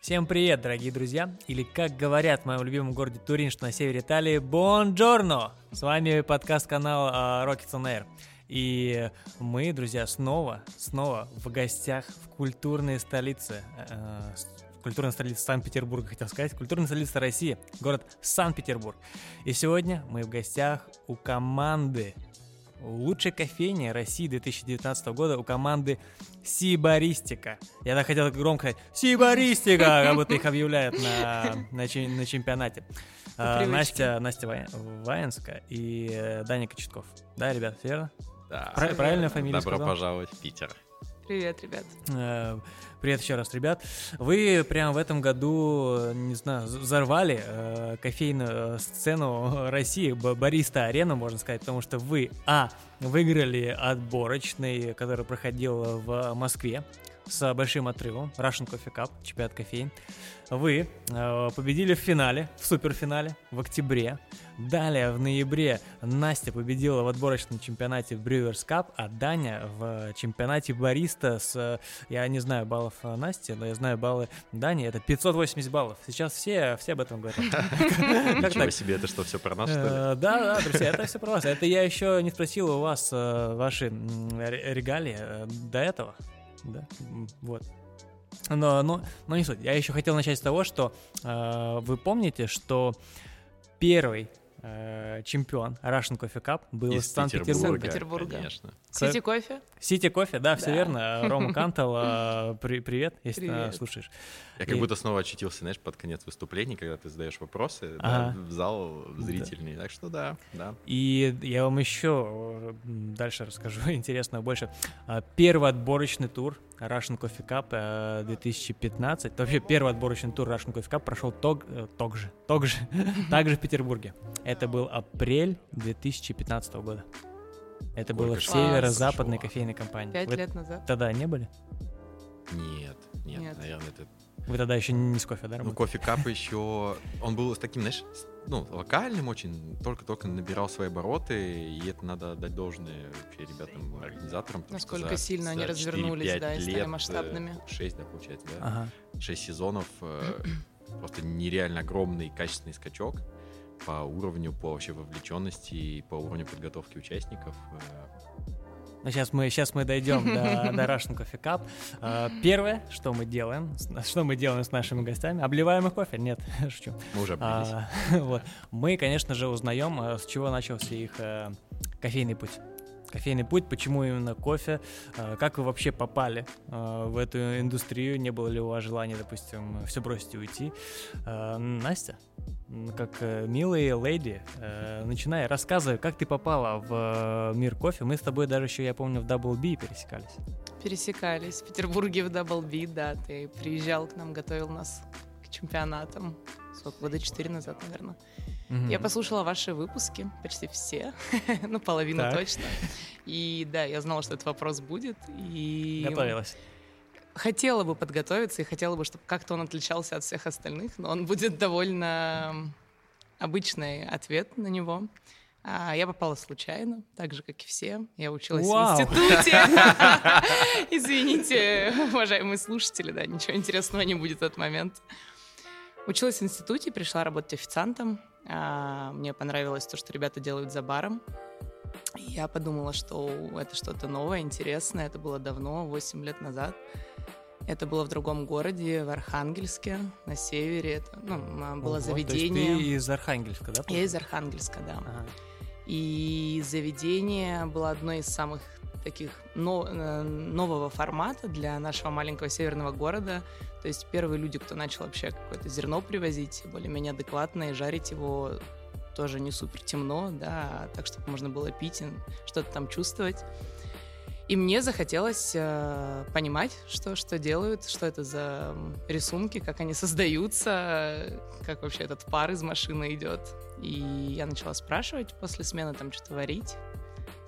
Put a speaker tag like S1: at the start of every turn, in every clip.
S1: Всем привет, дорогие друзья! Или, как говорят в моем любимом городе Турин, что на севере Италии, бонджорно! С вами подкаст-канал uh, Rockets on Air. И мы, друзья, снова, снова в гостях в культурной столице, э, культурной столице Санкт-Петербурга, хотел сказать, культурной столице России, город Санкт-Петербург. И сегодня мы в гостях у команды лучшей кофейни России 2019 года у команды Сибаристика. Я так хотел громко сказать Сибаристика, как будто их объявляют на, на, на чемпионате. А, Настя, Настя Ваенская и э, Даня Кочетков. Да, ребят, верно?
S2: Да.
S1: Правильная фамилия
S2: Добро сказал? пожаловать в Питер.
S3: Привет, ребят.
S1: Э, привет еще раз, ребят. Вы прямо в этом году, не знаю, взорвали э, кофейную э, сцену России, Бариста Арена, можно сказать, потому что вы, а, выиграли отборочный, который проходил в Москве с большим отрывом, Russian Coffee Cup, чемпионат кофеин. Вы э, победили в финале, в суперфинале в октябре. Далее в ноябре Настя победила в отборочном чемпионате Brewers Cup, а Даня в чемпионате бариста с, я не знаю баллов Насти, но я знаю баллы Дани, это 580 баллов. Сейчас все, все об этом говорят.
S2: Ничего себе, это что, все про нас, что ли?
S1: Э, да, да, друзья, это все про вас. Это я еще не спросил у вас э, ваши регалии э, до этого. Да, вот. Но, но, но не суть. Я еще хотел начать с того, что э, вы помните, что первый э, чемпион Russian Coffee Cup был из Санкт-Петербурга.
S3: Санкт-Петербурга. Конечно. Сити кофе?
S1: Сити кофе, да, все да. верно. Рома Кантел, э, при, привет, если привет. ты слушаешь.
S2: Я как и... будто снова очутился, знаешь, под конец выступления, когда ты задаешь вопросы ага. да, в зал зрительный. Да. Так что да, да.
S1: И я вам еще дальше расскажу интересно больше. А, первый отборочный тур Russian Coffee Cup 2015. Вообще первый отборочный тур Russian Coffee Cup прошел тог, э, тог же, тог же, также в Петербурге. Это был апрель 2015 года. Это Сколько было в северо-западной кофейной компании.
S3: Пять лет назад.
S1: Тогда не были?
S2: Нет, нет, нет. наверное, это
S1: вы тогда еще не с кофе, да,
S2: Ну, кофе кап еще... Он был с таким, знаешь, ну, локальным очень, только-только набирал свои обороты, и это надо дать должное вообще ребятам, организаторам.
S3: Насколько сильно они развернулись, да, и стали масштабными.
S2: 6, э, да, получается, да? Ага. 6 сезонов, э, просто нереально огромный качественный скачок по уровню, по вообще вовлеченности, по уровню подготовки участников.
S1: Ну, сейчас мы, сейчас мы дойдем до, до Russian Coffee Cup. А, первое, что мы делаем, что мы делаем с нашими гостями, обливаем их кофе? Нет, шучу.
S2: Мы уже обливались. А,
S1: вот. Мы, конечно же, узнаем, а, с чего начался их а, кофейный путь кофейный путь, почему именно кофе, как вы вообще попали в эту индустрию, не было ли у вас желания, допустим, все бросить и уйти. Настя, как э, милые леди, э, начинай, рассказывай, как ты попала в э, мир кофе. Мы с тобой даже еще, я помню, в Double B пересекались.
S3: Пересекались в Петербурге в Double B, да. Ты приезжал к нам, готовил нас к чемпионатам. Сколько, года четыре назад, наверное. Угу. Я послушала ваши выпуски, почти все, ну, половину так. точно. И да, я знала, что этот вопрос будет. И...
S1: Готовилась
S3: хотела бы подготовиться и хотела бы, чтобы как-то он отличался от всех остальных, но он будет довольно обычный ответ на него. А я попала случайно, так же, как и все. Я училась Вау. в институте. Извините, уважаемые слушатели, да, ничего интересного не будет в этот момент. Училась в институте, пришла работать официантом. А, мне понравилось то, что ребята делают за баром. Я подумала, что это что-то новое, интересное. Это было давно, 8 лет назад. Это было в другом городе, в Архангельске, на севере. Это, ну, было Ого, заведение.
S1: То есть ты из Архангельска, да?
S3: Я из Архангельска, да. Ага. И заведение было одно из самых таких но, э, нового формата для нашего маленького северного города. То есть первые люди, кто начал вообще какое-то зерно привозить, более-менее адекватно, и жарить его тоже не супер темно, да, так, чтобы можно было пить и что-то там чувствовать. И мне захотелось э, понимать, что, что делают, что это за рисунки, как они создаются, как вообще этот пар из машины идет. И я начала спрашивать после смены там что-то варить.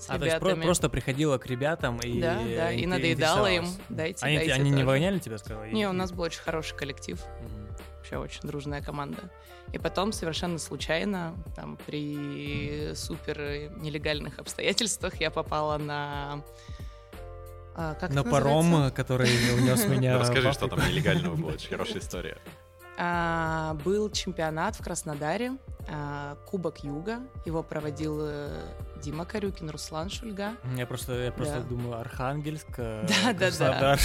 S1: С а, ребятами. то есть просто приходила к ребятам и
S3: Да, да, и надоедала им. Дайте,
S1: они
S3: дайте
S1: они не выгоняли тебя, сказала?
S3: Не, у нас был очень хороший коллектив. Угу. Вообще очень дружная команда. И потом совершенно случайно, там, при супер нелегальных обстоятельствах я попала на А, как
S1: На паром,
S3: называется?
S1: который унес меня.
S2: Расскажи, что там нелегального было, же хорошая история.
S3: А, был чемпионат в Краснодаре, а, Кубок Юга. Его проводил э, Дима Корюкин, Руслан Шульга.
S1: Я просто, я просто
S3: Да.
S1: думаю, Архангельск, э,
S3: Да, да, да.
S1: Краснодар.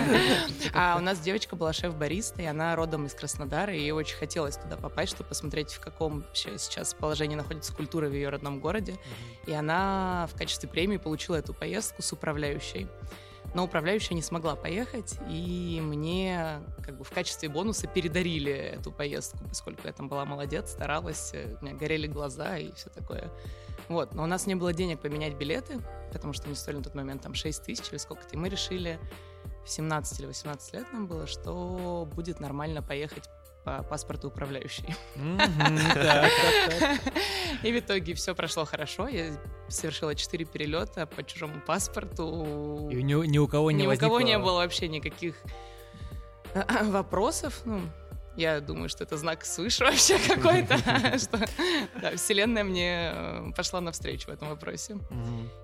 S3: А у нас девочка была шеф-бариста, и она родом из Краснодара, и ей очень хотелось туда попасть, чтобы посмотреть, в каком сейчас положении находится культура в ее родном городе. И она в качестве премии получила эту поездку с управляющей. Но управляющая не смогла поехать, и мне как бы в качестве бонуса передарили эту поездку, поскольку я там была молодец, старалась, э, у меня горели глаза и все такое. Вот, но у нас не было денег поменять билеты, потому что они стоили на тот момент там 6 тысяч или сколько-то, и мы решили в 17 или 18 лет нам было, что будет нормально поехать по паспорту управляющей. И в итоге все прошло хорошо. Я совершила 4 перелета по чужому паспорту.
S1: И ни, у кого не
S3: Ни у кого
S1: возникло-
S3: не было вообще никаких вопросов. Ну, я думаю, что это знак свыше вообще какой-то, что да, Вселенная мне э, пошла навстречу в этом вопросе.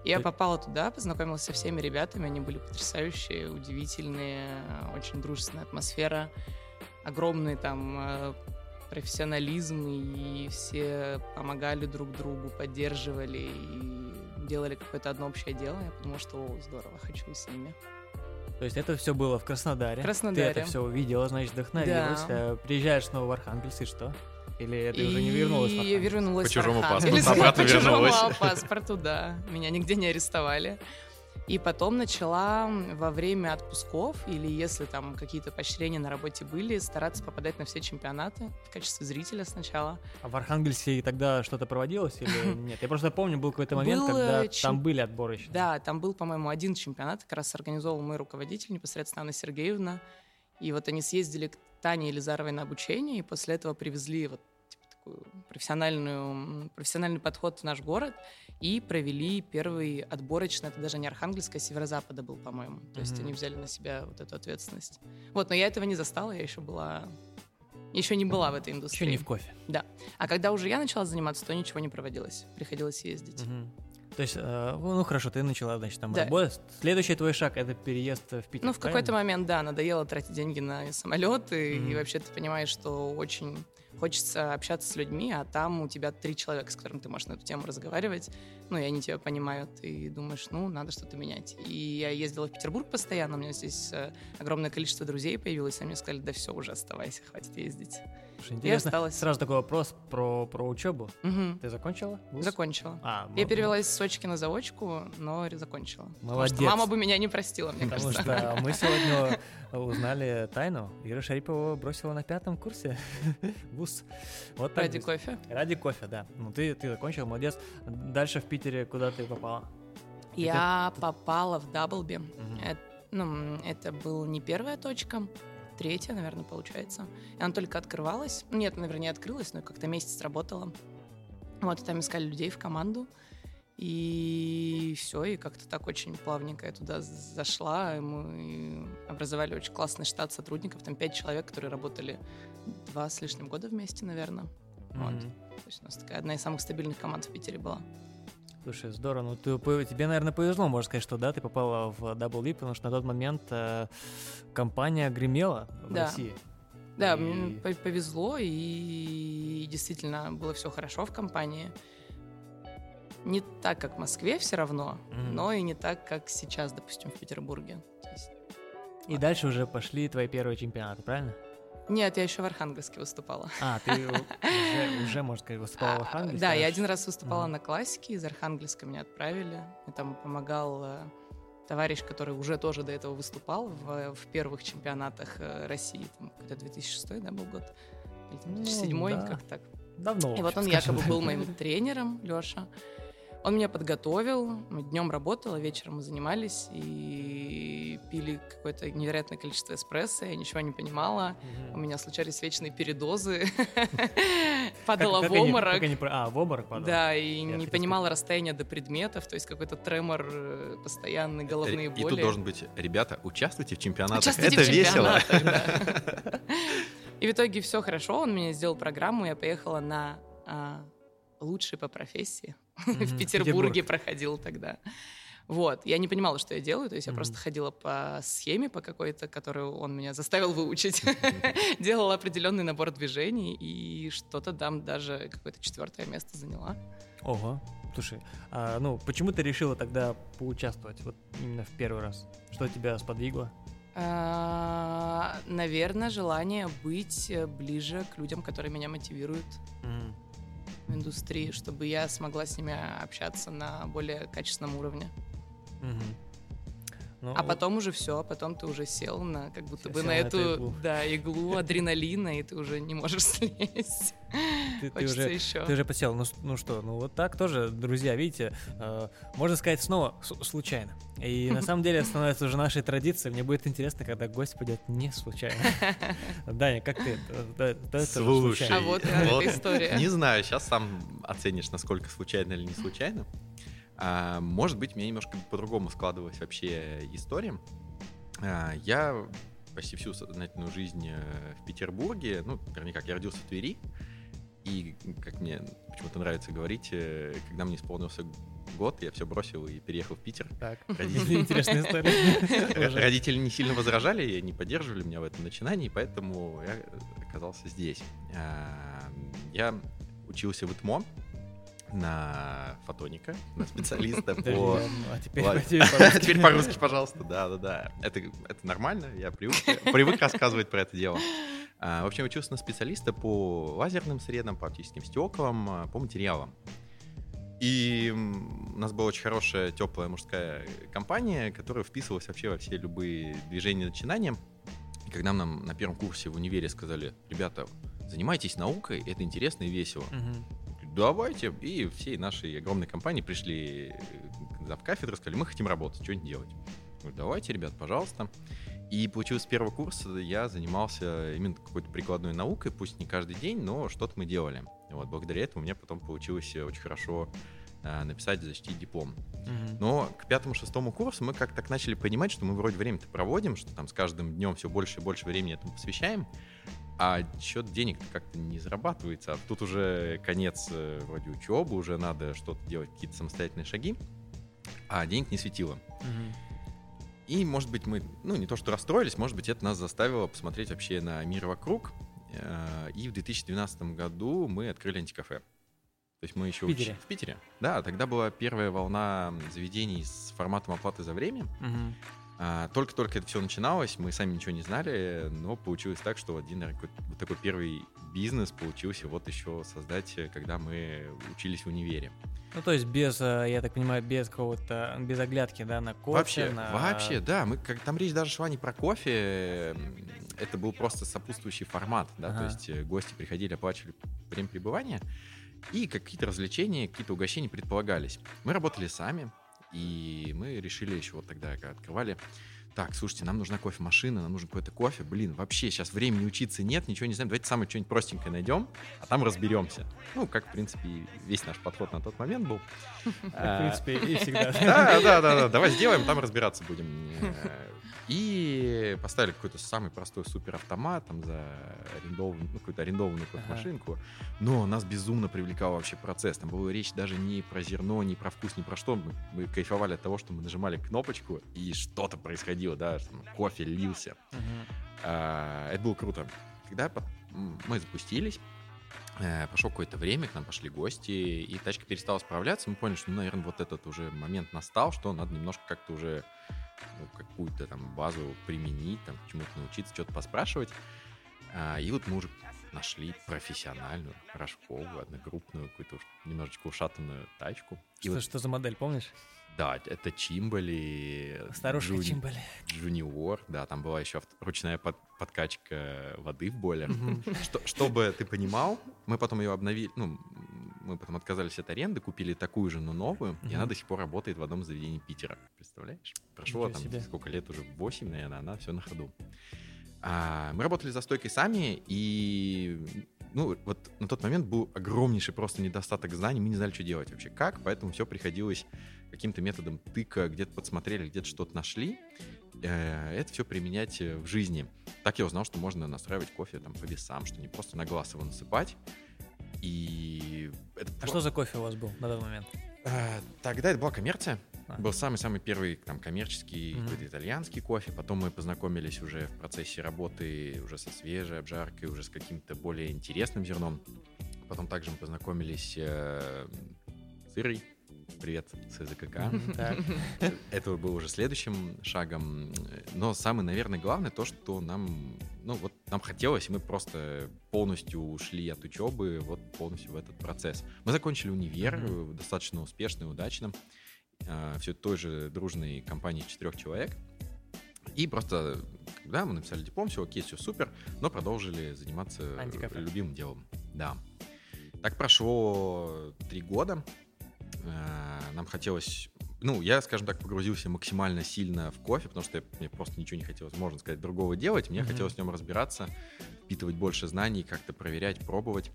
S3: И Я попала туда, познакомилась со всеми ребятами, они были потрясающие, удивительные, очень дружественная атмосфера, огромный там э, профессионализм, и все помогали друг другу, поддерживали и делали какое-то одно общее дело. Я подумала, что «О, здорово, хочу с ними.
S1: То есть это все было в Краснодаре.
S3: Краснодаре.
S1: Ты это все увидела, значит, вдохновилась.
S3: Да.
S1: А Приезжаешь снова в Архангельск, и что? Или ты уже не вернулась
S3: И вернулась
S2: По чужому паспорту обратно
S3: По чужому паспорту, да. Меня нигде не арестовали. И потом начала во время отпусков или если там какие-то поощрения на работе были, стараться попадать на все чемпионаты в качестве зрителя сначала.
S1: А в Архангельске тогда что-то проводилось или нет? Я просто помню, был какой-то момент, когда
S3: э,
S1: там были отборы еще.
S3: Да, там был, по-моему, один чемпионат, как раз организовал мой руководитель, непосредственно Анна Сергеевна. И вот они съездили к Тане Елизаровой на обучение, и после этого привезли вот такую профессиональную, профессиональный подход в наш город и провели первый отборочный, это даже не Архангельск, а Северо-Запада был, по-моему. То есть
S1: Мгм.
S3: они взяли на себя вот эту ответственность. Вот, но я этого не застала, я еще была... Еще не была в этой
S1: Еще
S3: индустрии.
S1: не в кофе.
S3: А когда уже я начала заниматься, то ничего не проводилось. Приходилось ездить.
S1: Мгм. То есть, э, ну хорошо, ты начала, значит, там
S3: Да.
S1: работать. Следующий твой шаг это переезд в Питер.
S3: Ну, в какой-то
S1: правильно?
S3: момент, да, надоело тратить деньги на самолеты,
S1: Мгм.
S3: и вообще ты понимаешь, что очень хочется общаться с людьми, а там у тебя три человека, с которыми ты можешь на эту тему разговаривать, ну, и они тебя понимают, и думаешь, ну, надо что-то менять. И я ездила в Петербург постоянно, у меня здесь э, огромное количество друзей появилось, они мне сказали, да все, уже оставайся, хватит ездить.
S1: Слушай, интересно.
S3: осталась.
S1: Сразу такой вопрос про, про учебу.
S3: Мгм.
S1: Ты закончила? вуз?
S3: Закончила.
S1: А,
S3: Я перевелась с сочки на заочку, но закончила. Потому
S1: Молодец.
S3: что мама бы меня не простила, мне
S1: Потому
S3: кажется.
S1: что мы сегодня узнали тайну. Ира Шарипова бросила на пятом курсе вуз. Вот так
S3: Ради
S1: быстро.
S3: кофе.
S1: Ради кофе, да. Ну ты, ты закончил, молодец. Дальше в Питере куда ты попала?
S3: Я попала в Даблби.
S1: Мгм.
S3: Это, ну, это была не первая точка, третья, наверное, получается. И она только открывалась. Ну, Нет, наверное, не открылась, но как-то месяц работала. Вот, и там искали людей в команду. И все, и как-то так очень плавненько я туда зашла. И мы образовали очень классный штат сотрудников. Там пять человек, которые работали два с лишним года вместе, наверное. Вот.
S1: Мгм.
S3: То есть у нас такая одна из самых стабильных команд в Питере была.
S1: Слушай, здорово. Ну, ты, тебе, наверное, повезло, можно сказать, что да, ты попала в Double Leap, потому что на тот момент э, компания гремела в
S3: Да.
S1: России.
S3: Да,
S1: И-
S3: мне по- повезло, и действительно было все хорошо в компании. Не так, как в Москве все равно,
S1: Мгм.
S3: но и не так, как сейчас, допустим, в Петербурге. Есть-
S1: И дальше уже пошли твои первые чемпионаты, правильно?
S3: Нет, я еще в Архангельске выступала.
S1: А, ты уже, уже, можно сказать, выступала в
S3: А,
S1: Архангельске?
S3: Да, я один раз выступала на классике, из Архангельска меня отправили. Мне там помогал э, товарищ, который уже тоже до этого выступал в, в первых чемпионатах э, России. Там, когда 2006 да, был год? Или там
S1: Ну,
S3: 2007,
S1: да.
S3: как так.
S1: Давно.
S3: И вот он якобы был моим тренером, Леша. Он меня подготовил, мы днем работала, вечером мы занимались и пили какое-то невероятное количество эспрессо, я ничего не понимала.
S1: Мгм.
S3: У меня случались вечные передозы, падала в обморок.
S1: А, в обморок падала?
S3: Да, и не понимала расстояние до предметов, то есть какой-то тремор, э, постоянный, головные
S2: И
S3: боли.
S2: тут должен быть, ребята, участвуйте в чемпионатах, это весело.
S3: И в итоге все хорошо, он мне сделал программу, я поехала на а, лучший по профессии. В Петербурге
S1: Петербург.
S3: проходил тогда. Вот, я не понимала, что я делаю, то есть я просто ходила по схеме по какой-то, которую он меня заставил выучить, делала определенный набор движений и что-то там даже какое-то четвертое место заняла.
S1: Ого, слушай, а, ну почему ты решила тогда поучаствовать вот именно в первый раз? Что тебя сподвигло?
S3: А, наверное, желание быть э, ближе к людям, которые меня мотивируют. Mm в индустрии, чтобы я смогла с ними общаться на более качественном уровне. Ну, а потом уже все, потом ты уже сел на как будто бы на эту, эту иглу. да иглу адреналина, и ты уже не можешь слезть.
S1: Ты, ты уже, еще. Ты уже посел. Ну, ну что, ну вот так тоже, друзья, видите, э, можно сказать снова случайно. И на самом деле становится уже нашей традицией. Мне будет интересно, когда гость пойдет не случайно. Даня, как ты?
S2: Слушай, а вот история. Не знаю, сейчас сам оценишь, насколько случайно или не случайно. А, может быть, у меня немножко по-другому складывалась вообще история. А, я почти всю сознательную жизнь э, в Петербурге, ну, вернее, как я родился в Твери, и, как мне почему-то нравится говорить, э, когда мне исполнился год, я все бросил и переехал в Питер.
S1: Так, Родители... интересная история.
S2: Родители не сильно возражали, не поддерживали меня в этом начинании, поэтому я оказался здесь. А, я учился в ИТМО, на фотоника, на специалиста по...
S1: А теперь
S2: по-русски, пожалуйста, да-да-да. Это нормально, я привык рассказывать про это дело. А, в общем, учился на специалиста по лазерным средам, по оптическим стеклам, а, по материалам. И у нас была очень хорошая, теплая мужская компания, которая вписывалась вообще во все любые движения и начинания. И когда нам на первом курсе в универе сказали, ребята, занимайтесь наукой, это интересно и весело. Угу давайте. И всей нашей огромной компании пришли в кафедру, сказали, мы хотим работать, что-нибудь делать. Говорю, давайте, ребят, пожалуйста. И получилось с первого курса я занимался именно какой-то прикладной наукой, пусть не каждый день, но что-то мы делали. Вот, благодаря этому у меня потом получилось очень хорошо э, написать защитить диплом. Mm-hmm. Но к пятому-шестому курсу мы как-то так начали понимать, что мы вроде время-то проводим, что там с каждым днем все больше и больше времени этому посвящаем, а счет денег как-то не зарабатывается. А тут уже конец э, вроде учебы, уже надо что-то делать, какие-то самостоятельные шаги, а денег не светило. Угу. И, может быть, мы, ну, не то что расстроились, может быть, это нас заставило посмотреть вообще на мир вокруг. Э, и в 2012 году мы открыли антикафе. То есть мы еще
S1: в Питере.
S2: В Питере. Да, тогда была первая волна заведений с форматом оплаты за время. Угу. А, только-только это все начиналось, мы сами ничего не знали, но получилось так, что один вот такой первый бизнес получился вот еще создать, когда мы учились в универе.
S1: Ну, то есть без, э, я так понимаю, без какого-то, без оглядки, да, на кофе?
S2: Вообще,
S1: на...
S2: вообще, да, мы, как, там речь даже шла не про кофе, это был просто сопутствующий формат, да, ага. то есть э, гости приходили, оплачивали время пребывания, и какие-то развлечения, какие-то угощения предполагались. Мы работали сами, и мы решили еще вот тогда, когда открывали, так, слушайте, нам нужна кофемашина, нам нужен какой-то кофе. Блин, вообще сейчас времени учиться нет, ничего не знаем. Давайте самое что-нибудь простенькое найдем, а там разберемся. Ну, как, в принципе, весь наш подход на тот момент был.
S1: В принципе, и всегда.
S2: Да, да, да, давай сделаем, там разбираться будем. И поставили какой-то самый простой суперавтомат там за арендованную, ну, какую-то арендованную кофемашинку. Но нас безумно привлекал вообще процесс. Там была речь даже не про зерно, не про вкус, не про что. Мы, мы кайфовали от того, что мы нажимали кнопочку, и что-то происходило, да, что кофе лился. Ага. А, это было круто. Когда мы запустились, э, прошло какое-то время, к нам пошли гости, и тачка перестала справляться, мы поняли, что, ну, наверное, вот этот уже момент настал, что надо немножко как-то уже ну, какую-то там базу применить, там, чему-то научиться, что-то поспрашивать. А, и вот мы уже нашли профессиональную, рожковую, одногруппную, какую-то немножечко ушатанную тачку.
S1: Что, вот, что за модель, помнишь?
S2: Да, это Чимбали.
S1: Старушка Джуни... Чимбали.
S2: Джуниор, да, там была еще ручная под, подкачка воды в бойлер. Что, чтобы ты понимал, мы потом ее обновили, ну, мы потом отказались от аренды, купили такую же, но новую, и она до сих пор работает в одном заведении Питера. Представляешь? Прошло там себе. сколько лет, уже 8, наверное, она все на ходу. А, мы работали за стойкой сами, и ну, вот на тот момент был огромнейший просто недостаток знаний, мы не знали, что делать вообще, как, поэтому все приходилось каким-то методом тыка, где-то подсмотрели, где-то что-то нашли, э, это все применять в жизни. Так я узнал, что можно настраивать кофе там по весам, что не просто на глаз его насыпать, и
S1: это... А что за кофе у вас был на тот момент?
S2: А, тогда это была коммерция.
S1: Ясно.
S2: Был самый-самый первый там коммерческий mm-hmm. какой-то итальянский кофе. Потом мы познакомились уже в процессе работы уже со свежей обжаркой, уже с каким-то более интересным зерном. Потом также мы познакомились э, с Ирой. Привет, с языка. Это был уже следующим шагом. Но самое, наверное, главное то, что нам, ну вот нам хотелось, и мы просто полностью ушли от учебы вот полностью в этот процесс. Мы закончили универ mm-hmm. достаточно успешно и удачно. Э, все той же дружной компании четырех человек. И просто, да, мы написали диплом, все окей, все супер, но продолжили заниматься любимым делом. Да. Так прошло три года. Э, нам хотелось ну, я, скажем так, погрузился максимально сильно в кофе, потому что мне просто ничего не хотелось, можно сказать, другого делать. Мне mm-hmm. хотелось в нем разбираться, впитывать больше знаний, как-то проверять, пробовать.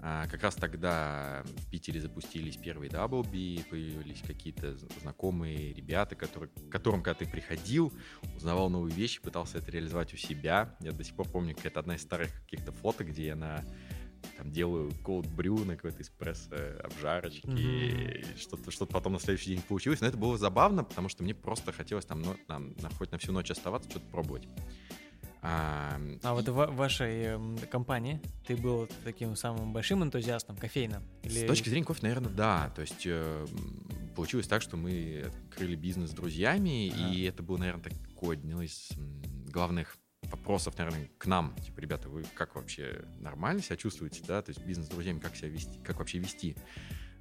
S2: А, как раз тогда в Питере запустились первые Даблби, появились какие-то знакомые ребята, которые, к которым, когда ты приходил, узнавал новые вещи, пытался это реализовать у себя. Я до сих пор помню, это одна из старых каких-то фото, где я на там делаю cold brew на какой-то эспрессо обжарочке, mm-hmm. что-то, что-то потом на следующий день получилось. Но это было забавно, потому что мне просто хотелось там, ну, там на, хоть на всю ночь оставаться, что-то пробовать.
S1: А, а и... вот в вашей эм, компании ты был таким самым большим энтузиастом кофейным?
S2: Или... С точки зрения кофе, наверное, да. То есть э, получилось так, что мы открыли бизнес с друзьями, а. и это было, наверное, такое одно из главных вопросов, наверное, к нам. Типа, ребята, вы как вообще нормально себя чувствуете, да? То есть бизнес с друзьями, как себя вести, как вообще вести?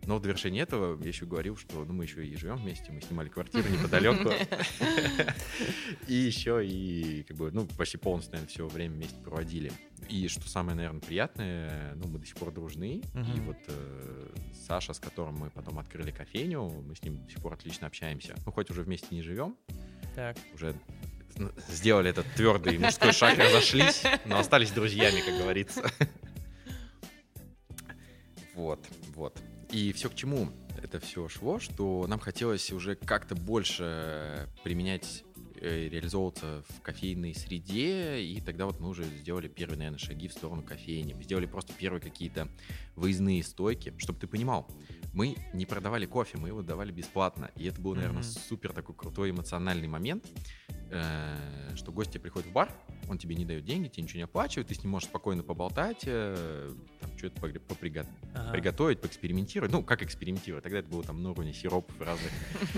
S2: Но в довершение этого я еще говорил, что ну, мы еще и живем вместе, мы снимали квартиру неподалеку. И еще и как бы, ну, почти полностью, наверное, все время вместе проводили. И что самое, наверное, приятное, ну, мы до сих пор дружны. И вот э, Саша, с которым мы потом открыли кофейню, мы с ним до сих пор отлично общаемся. Мы хоть уже вместе не живем, уже сделали этот твердый мужской шаг, разошлись, но остались друзьями, как говорится. Вот, вот. И все к чему это все шло, что нам хотелось уже как-то больше применять э, реализовываться в кофейной среде, и тогда вот мы уже сделали первые, наверное, шаги в сторону кофейни. Мы сделали просто первые какие-то выездные стойки, чтобы ты понимал, мы не продавали кофе, мы его давали бесплатно, и это был, наверное, mm-hmm. супер такой крутой эмоциональный момент, что гости приходят в бар, он тебе не дает деньги, тебе ничего не оплачивает, ты с ним можешь спокойно поболтать, э, там что-то поприго... ага. приготовить, поэкспериментировать. Ну, как экспериментировать? Тогда это было там на уровне сиропов разных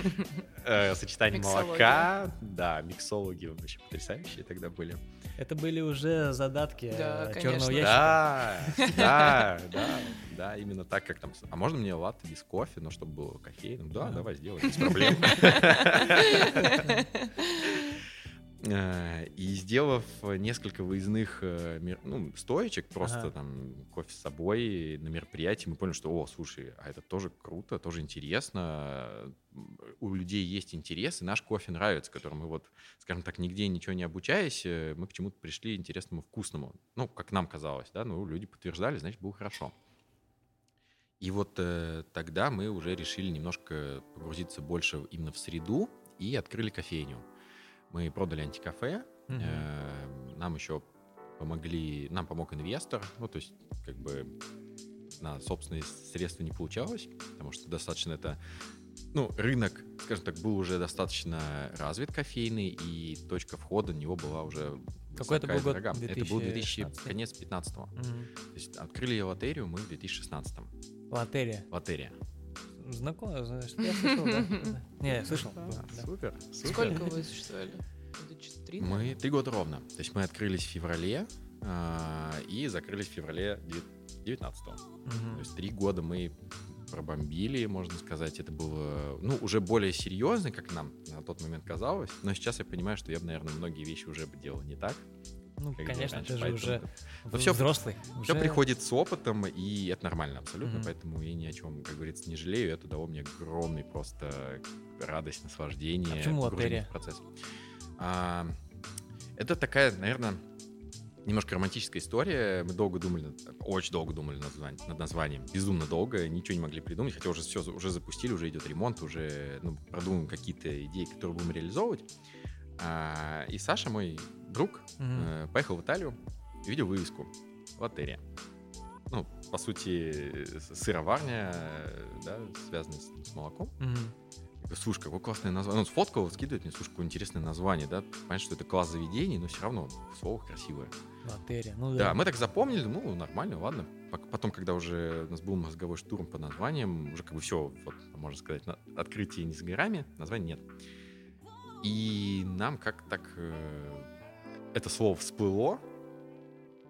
S2: э, сочетаний молока. Да, миксологи вообще потрясающие тогда были.
S1: Это были уже задатки да, черного ящика.
S2: Да, да, да, да, именно так, как там. А можно мне латте без кофе, но чтобы было кофейным? Да, давай сделаем, без проблем. Э, и сделав несколько выездных э, ну, стоечек, просто ага. там кофе с собой на мероприятии, мы поняли, что, о, слушай, а это тоже круто, тоже интересно. У людей есть интерес, и наш кофе нравится, которым мы вот, скажем так, нигде ничего не обучаясь, э, мы к чему-то пришли интересному, вкусному. Ну, как нам казалось, да, ну, люди подтверждали, значит, было хорошо. И вот э, тогда мы уже решили немножко погрузиться больше именно в среду и открыли кофейню. Мы продали антикафе, э, нам еще помогли, нам помог инвестор, ну, то есть, как бы на собственные средства не получалось, потому что достаточно это, ну, рынок, скажем так, был уже достаточно развит кофейный, и точка входа на него была уже
S1: какой это был год?
S2: Это был 2000, конец 15-го. Угу. То есть открыли лотерию мы в 2016-м.
S1: Лотерия?
S2: Лотерия.
S1: Знакомо, знаешь, я слышал, да? Не, я слышал.
S2: Супер,
S3: Сколько вы существовали?
S2: Мы три года ровно. То есть мы открылись в феврале а, и закрылись в феврале 19-го. То есть три года мы пробомбили, можно сказать. Это было, ну, уже более серьезно, как нам на тот момент казалось. Но сейчас я понимаю, что я бы, наверное, многие вещи уже бы делал не так.
S1: Ну, конечно, ты же уже
S2: Но все, взрослый. Все уже... приходит с опытом, и это нормально абсолютно, mm-hmm. поэтому я ни о чем, как говорится, не жалею. Это дало мне огромный просто радость, наслаждение. А
S1: почему лотерия?
S2: процесс. А, это такая, наверное, немножко романтическая история. Мы долго думали, очень долго думали над названием, над названием. Безумно долго, ничего не могли придумать, хотя уже все уже запустили, уже идет ремонт, уже ну, продумываем какие-то идеи, которые будем реализовывать. А, и Саша, мой друг, mm-hmm. поехал в Италию и видел вывеску «Лотерия». Ну, по сути, сыроварня, да, связанная с, с молоком. Mm-hmm. слушай, какое классное название. Он сфоткал, скидывает мне, слушай, какое интересное название, да? Понятно, что это класс заведений, но все равно слово красивое.
S1: Лотерия, ну
S2: да. Да, мы так запомнили, ну, нормально, ладно. Потом, когда уже у нас был мозговой штурм по названиям, уже как бы все, вот, можно сказать, на открытие не с горами, названия нет. И нам как так э, это слово всплыло.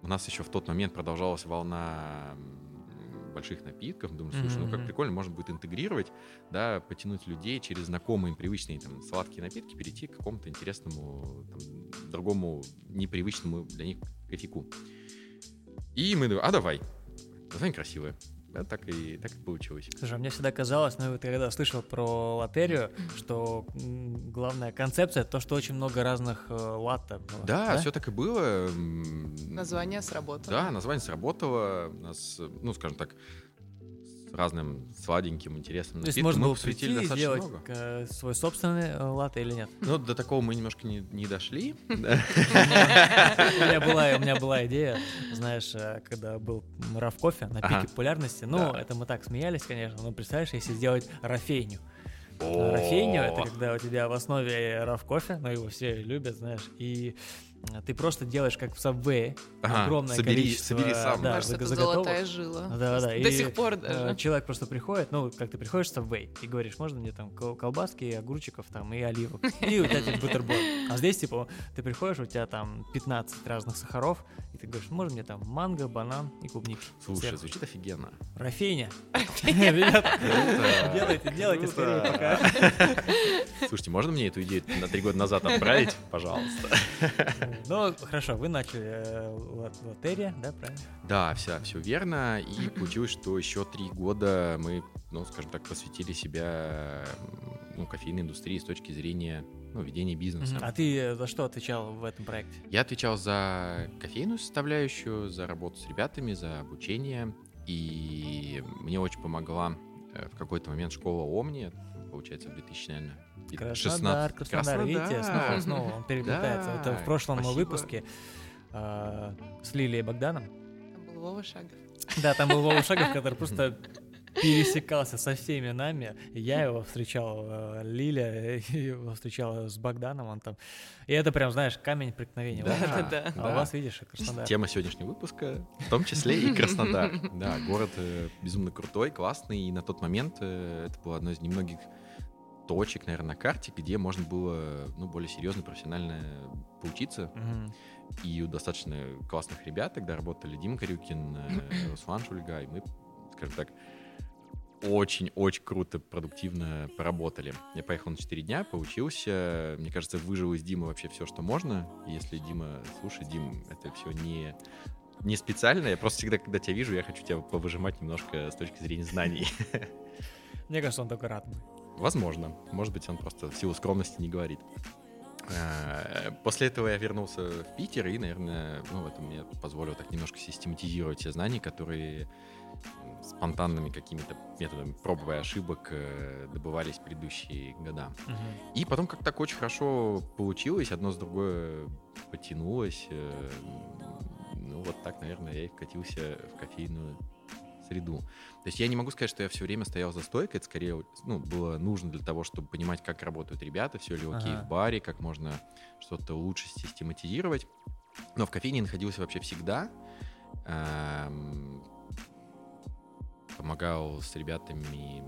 S2: У нас еще в тот момент продолжалась волна больших напитков. Думаю, слушай, mm-hmm. ну как прикольно, можно будет интегрировать, да, потянуть людей через знакомые, привычные там сладкие напитки, перейти к какому-то интересному, там, другому, непривычному для них кофейку. И мы, а давай, название красивое. Да, так и, так и получилось.
S1: Слушай, а мне всегда казалось, ну, вот когда слышал про лотерию, что главная концепция то, что очень много разных э,
S2: было. Да, да, все так и было.
S3: Название сработало.
S2: Да, название сработало. У нас, ну, скажем так, разным сладеньким, интересным
S1: То есть можно было прийти и сделать много. Э, свой собственный э, латте или нет?
S2: Ну, до такого мы немножко не, не дошли. У
S1: меня была идея, знаешь, э, когда был Раф кофе на пике популярности, ну, это мы так смеялись, конечно, но представляешь, если сделать рафейню, Рафейню — это когда у тебя в основе раф кофе, но его все любят, знаешь, и ты просто делаешь как в Subway, ага, огромное собери, количество...
S2: Собери сам.
S3: Да, Кажется, это золотая жила. Да, да. До и, сих пор даже.
S1: Человек просто приходит, ну, как ты приходишь в Subway и говоришь, можно мне там колбаски, огурчиков там и оливок, и у тебя типа бутерброд. А здесь, типа, ты приходишь, у тебя там 15 разных сахаров, и ты говоришь, можно мне там манго, банан и клубники.
S2: Слушай, звучит офигенно.
S1: Рафейня. Делайте, делайте скорее пока.
S2: Слушайте, можно мне эту идею на три года назад отправить, пожалуйста?
S1: Ну, хорошо, вы начали э, лотерия, да, правильно?
S2: Да, все, все верно. И получилось, что еще три года мы, ну, скажем так, посвятили себя ну, кофейной индустрии с точки зрения ну, ведения бизнеса.
S1: А ты за что отвечал в этом проекте?
S2: Я отвечал за кофейную составляющую, за работу с ребятами, за обучение. И мне очень помогла э, в какой-то момент школа Омни, получается, в 2000, наверное,
S1: Краснодар, Краснодар, Краснодар, видите, снова, снова он переплетается. Да, Это в прошлом спасибо. выпуске э, с Лилией Богданом.
S3: Там был Вова Шагов.
S1: Да, там был Вова Шагов, который просто пересекался со всеми нами. Я его встречал, э, Лиля его встречала с Богданом, он там. И это прям, знаешь, камень преткновения.
S2: Да, да, да.
S1: А у вас, видишь, Краснодар.
S2: Тема сегодняшнего выпуска, в том числе и Краснодар. Да, город э, безумно крутой, классный, и на тот момент э, это было одно из немногих точек, наверное, на карте, где можно было ну, более серьезно, профессионально поучиться. Mm-hmm. И у достаточно классных ребят тогда работали Дима Карюкин, э, Руслан Шульга, и мы, скажем так, очень-очень круто, продуктивно поработали. Я поехал на 4 дня, поучился. Мне кажется, выжил из Димы вообще все, что можно. Если Дима, слушай, Дим, это все не не специально, я просто всегда, когда тебя вижу, я хочу тебя повыжимать немножко с точки зрения знаний.
S1: Мне кажется, он только рад.
S2: Возможно. Может быть, он просто в силу скромности не говорит. Э, после этого я вернулся в Питер, и, наверное, ну, это мне позволило так немножко систематизировать те знания, которые спонтанными какими-то методами проб и ошибок э, добывались в предыдущие года. Угу. И потом как так очень хорошо получилось, одно с другое потянулось. Э, ну, вот так, наверное, я и вкатился в кофейную среду. То есть я не могу сказать, что я все время стоял за стойкой, это скорее ну, было нужно для того, чтобы понимать, как работают ребята, все ли окей ага. в баре, как можно что-то лучше систематизировать. Но в кофейне находился вообще всегда. Эм, помогал с ребятами,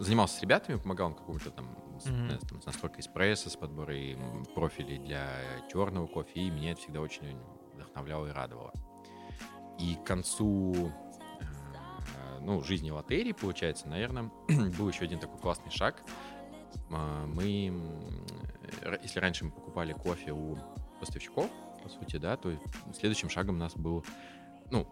S2: занимался с ребятами, помогал какому-то там, mm-hmm. там с настройкой эспрессо, с подбором профилей для черного кофе, и меня это всегда очень вдохновляло и радовало. И к концу ну, жизни лотерии, получается, наверное, был еще один такой классный шаг. А, мы, если раньше мы покупали кофе у поставщиков, по сути, да, то следующим шагом у нас был, ну,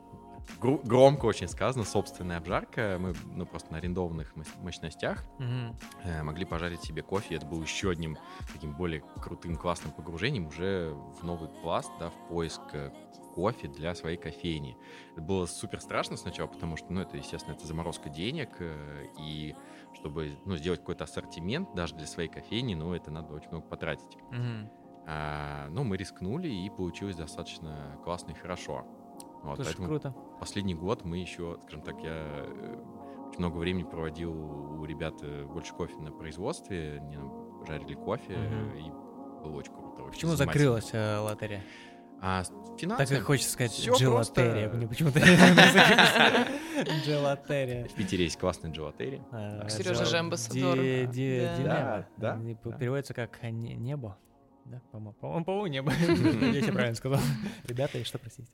S2: громко очень сказано, собственная обжарка. Мы ну, просто на арендованных мощностях mm-hmm. могли пожарить себе кофе. Это был еще одним таким более крутым, классным погружением уже в новый пласт, да, в поиск э, кофе для своей кофейни. Это было супер страшно сначала, потому что, ну, это, естественно, это заморозка денег, э, и чтобы, ну, сделать какой-то ассортимент даже для своей кофейни, ну, это надо очень много потратить. Mm-hmm. А, ну, мы рискнули, и получилось достаточно классно и хорошо.
S1: Вот, Слушай, круто.
S2: Последний год мы еще, скажем так, я э, очень много времени проводил у ребят э, больше кофе на производстве, они жарили кофе, mm-hmm. и было очень круто.
S1: Почему закрылась э, лотерея?
S2: А
S1: финансами... Так и хочется сказать джелатерия. Мне почему-то джелатерия.
S2: В Питере есть классный джелатерия.
S3: А, Сережа же амбассадор.
S1: Да, да. Переводится как небо. Да, по-моему, по-моему, по небо. Я тебе правильно сказал. Ребята, что простите?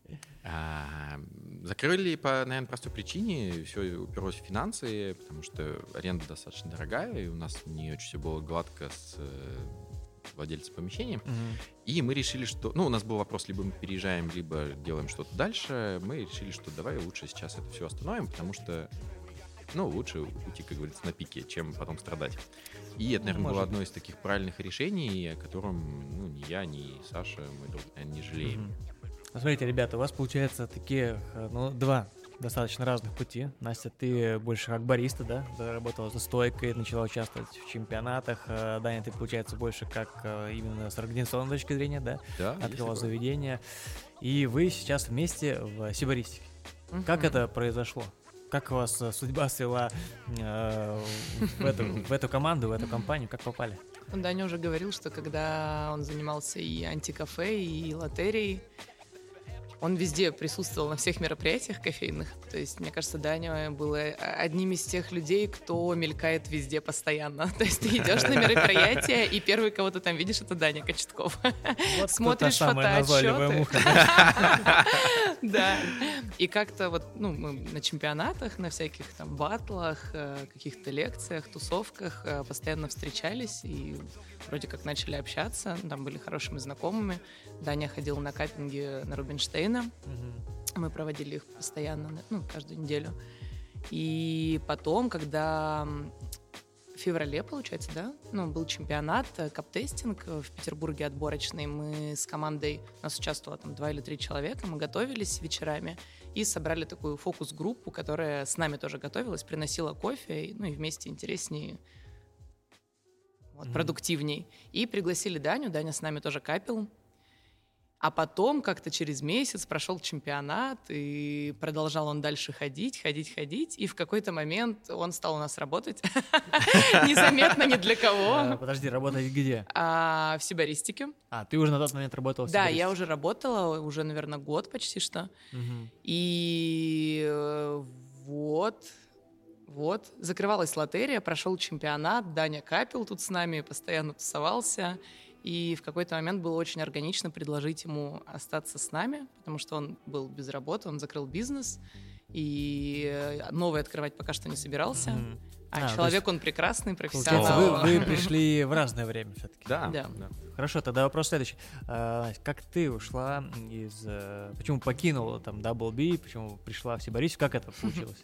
S2: А, закрыли по, наверное, простой причине. Все уперлось в финансы, потому что аренда достаточно дорогая, и у нас не очень все было гладко с э, владельца помещения. Угу. И мы решили, что... Ну, у нас был вопрос, либо мы переезжаем, либо делаем что-то дальше. Мы решили, что давай лучше сейчас это все остановим, потому что, ну, лучше уйти, как говорится, на пике, чем потом страдать. И это, наверное, Может. было одно из таких правильных решений, о котором, ну, ни я, ни Саша, мы, наверное, не жалеем. Угу.
S1: Смотрите, ребята, у вас получается такие, э, ну, два достаточно разных пути. Настя, ты больше как бариста, да? Работала за стойкой, начала участвовать в чемпионатах. Э, Даня, ты, получается, больше как э, именно с организационной точки зрения, да?
S2: Да.
S1: Открыла заведение. И вы сейчас вместе в сибаристике. Как это произошло? Как вас э, судьба свела э, в, эту, в эту команду, в эту компанию? Как попали?
S3: Даня уже говорил, что когда он занимался и антикафе, и лотерией, он везде присутствовал на всех мероприятиях кофейных. То есть, мне кажется, Даня был э, одним из тех людей, кто мелькает везде постоянно. То есть ты идешь на мероприятие, и первый, кого ты там видишь, это Даня Кочетков.
S1: Вот Смотришь фотоотчеты.
S3: Да. И как-то вот, ну, мы на чемпионатах, на всяких там батлах, э, каких-то лекциях, тусовках э, постоянно встречались и вроде как начали общаться, там были хорошими знакомыми. Даня ходил на каппинги на Рубинштейна. Угу. Мы проводили их постоянно, ну, каждую неделю. И потом, когда в феврале, получается, да, ну, был чемпионат, э, каптестинг в Петербурге отборочный. Мы с командой, у нас участвовало там два или три человека, мы готовились вечерами и собрали такую фокус-группу, которая с нами тоже готовилась, приносила кофе, ну и вместе интереснее вот, mm-hmm. продуктивней. И пригласили Даню, Даня с нами тоже капил. А потом как-то через месяц прошел чемпионат, и продолжал он дальше ходить, ходить, ходить. И в какой-то момент он стал у нас работать. Незаметно ни для кого.
S1: А, подожди, работать где?
S3: А, в Сибаристике.
S1: А, ты уже на тот момент работала
S3: Да, я уже работала, уже, наверное, год почти что. И э, вот, вот, закрывалась лотерия, прошел чемпионат, Даня Капел тут с нами постоянно тусовался, и в какой-то момент было очень органично предложить ему остаться с нами, потому что он был без работы, он закрыл бизнес, и э, новый открывать пока что не собирался. Mm-hmm. А, а человек, есть, он прекрасный, профессионал.
S1: Получается, вы, вы пришли в разное время все-таки.
S2: Да, да. да.
S1: Хорошо, тогда вопрос следующий. А, как ты ушла из... Э, почему покинула там Double B, почему пришла в Сибарис? Как это получилось?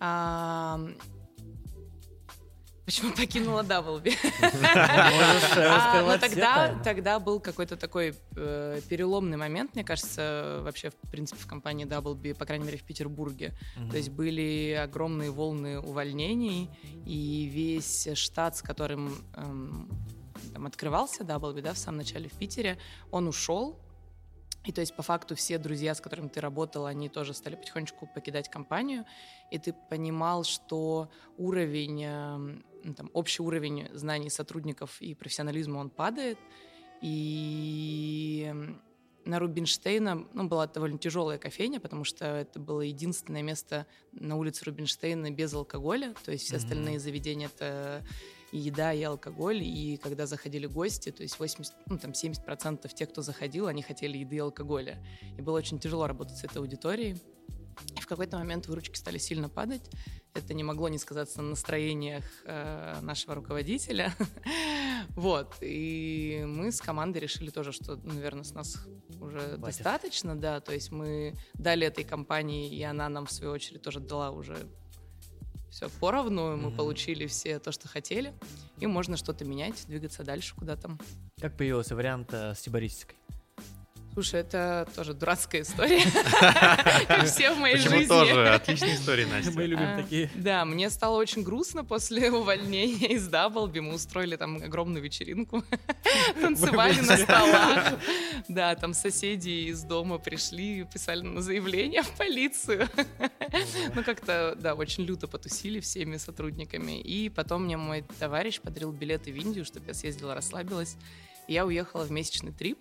S3: Почему покинула Даблби? а, ну, тогда, тогда был какой-то такой э, переломный момент, мне кажется, вообще, в принципе, в компании Даблби, по крайней мере, в Петербурге. Mm-hmm. То есть были огромные волны увольнений, и весь штат, с которым эм, там, открывался Даблби, да, в самом начале в Питере, он ушел, и то есть по факту все друзья, с которыми ты работал, они тоже стали потихонечку покидать компанию, и ты понимал, что уровень, эм, там, общий уровень знаний сотрудников и профессионализма, он падает, и на Рубинштейна ну, была довольно тяжелая кофейня, потому что это было единственное место на улице Рубинштейна без алкоголя, то есть все mm-hmm. остальные заведения это и еда, и алкоголь, и когда заходили гости, то есть 80, ну, там 70% тех, кто заходил, они хотели еды и алкоголя. И было очень тяжело работать с этой аудиторией. И в какой-то момент выручки стали сильно падать. Это не могло не сказаться на настроениях э, нашего руководителя. вот. И мы с командой решили тоже, что, наверное, с нас уже Хватит. достаточно, да. То есть мы дали этой компании, и она нам, в свою очередь, тоже дала уже все поровну, мы mm-hmm. получили все то, что хотели, и можно что-то менять, двигаться дальше куда-то.
S1: Как появился вариант э, с сибаристикой?
S3: Слушай, это тоже дурацкая история. Все в моей
S2: жизни.
S3: Почему
S2: тоже? Отличная история, Настя.
S1: Мы любим а, такие.
S3: Да, мне стало очень грустно после увольнения из Даблби. Мы устроили там огромную вечеринку. Танцевали на столах. Да, там соседи из дома пришли, писали на заявление в полицию. Ну, как-то, да, очень люто потусили всеми сотрудниками. И потом мне мой товарищ подарил билеты в Индию, чтобы я съездила, расслабилась. Я уехала в месячный трип.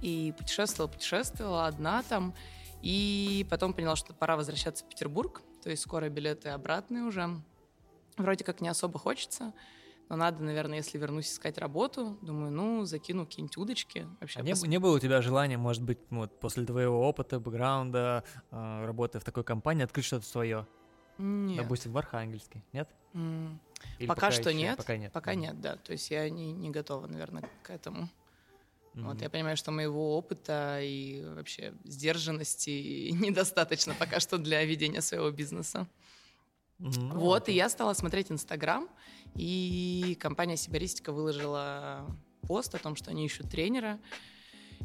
S3: И путешествовала, путешествовала одна там. И потом поняла, что пора возвращаться в Петербург. То есть скоро билеты обратные уже. Вроде как не особо хочется. Но надо, наверное, если вернусь искать работу, думаю, ну, закину какие-нибудь удочки.
S1: Вообще, а не, не было у тебя желания, может быть, вот, после твоего опыта, бэкграунда, э, работы в такой компании, открыть что-то свое?
S3: Нет.
S1: Допустим, в Архангельске, нет?
S3: Mm. пока, пока что еще? нет. Пока нет. Пока нет, да. То есть я не, не готова, наверное, к этому. Mm-hmm. Вот, я понимаю, что моего опыта и вообще сдержанности недостаточно пока что для ведения своего бизнеса. Mm-hmm. Вот, и я стала смотреть Инстаграм, и компания Сибаристика выложила пост о том, что они ищут тренера.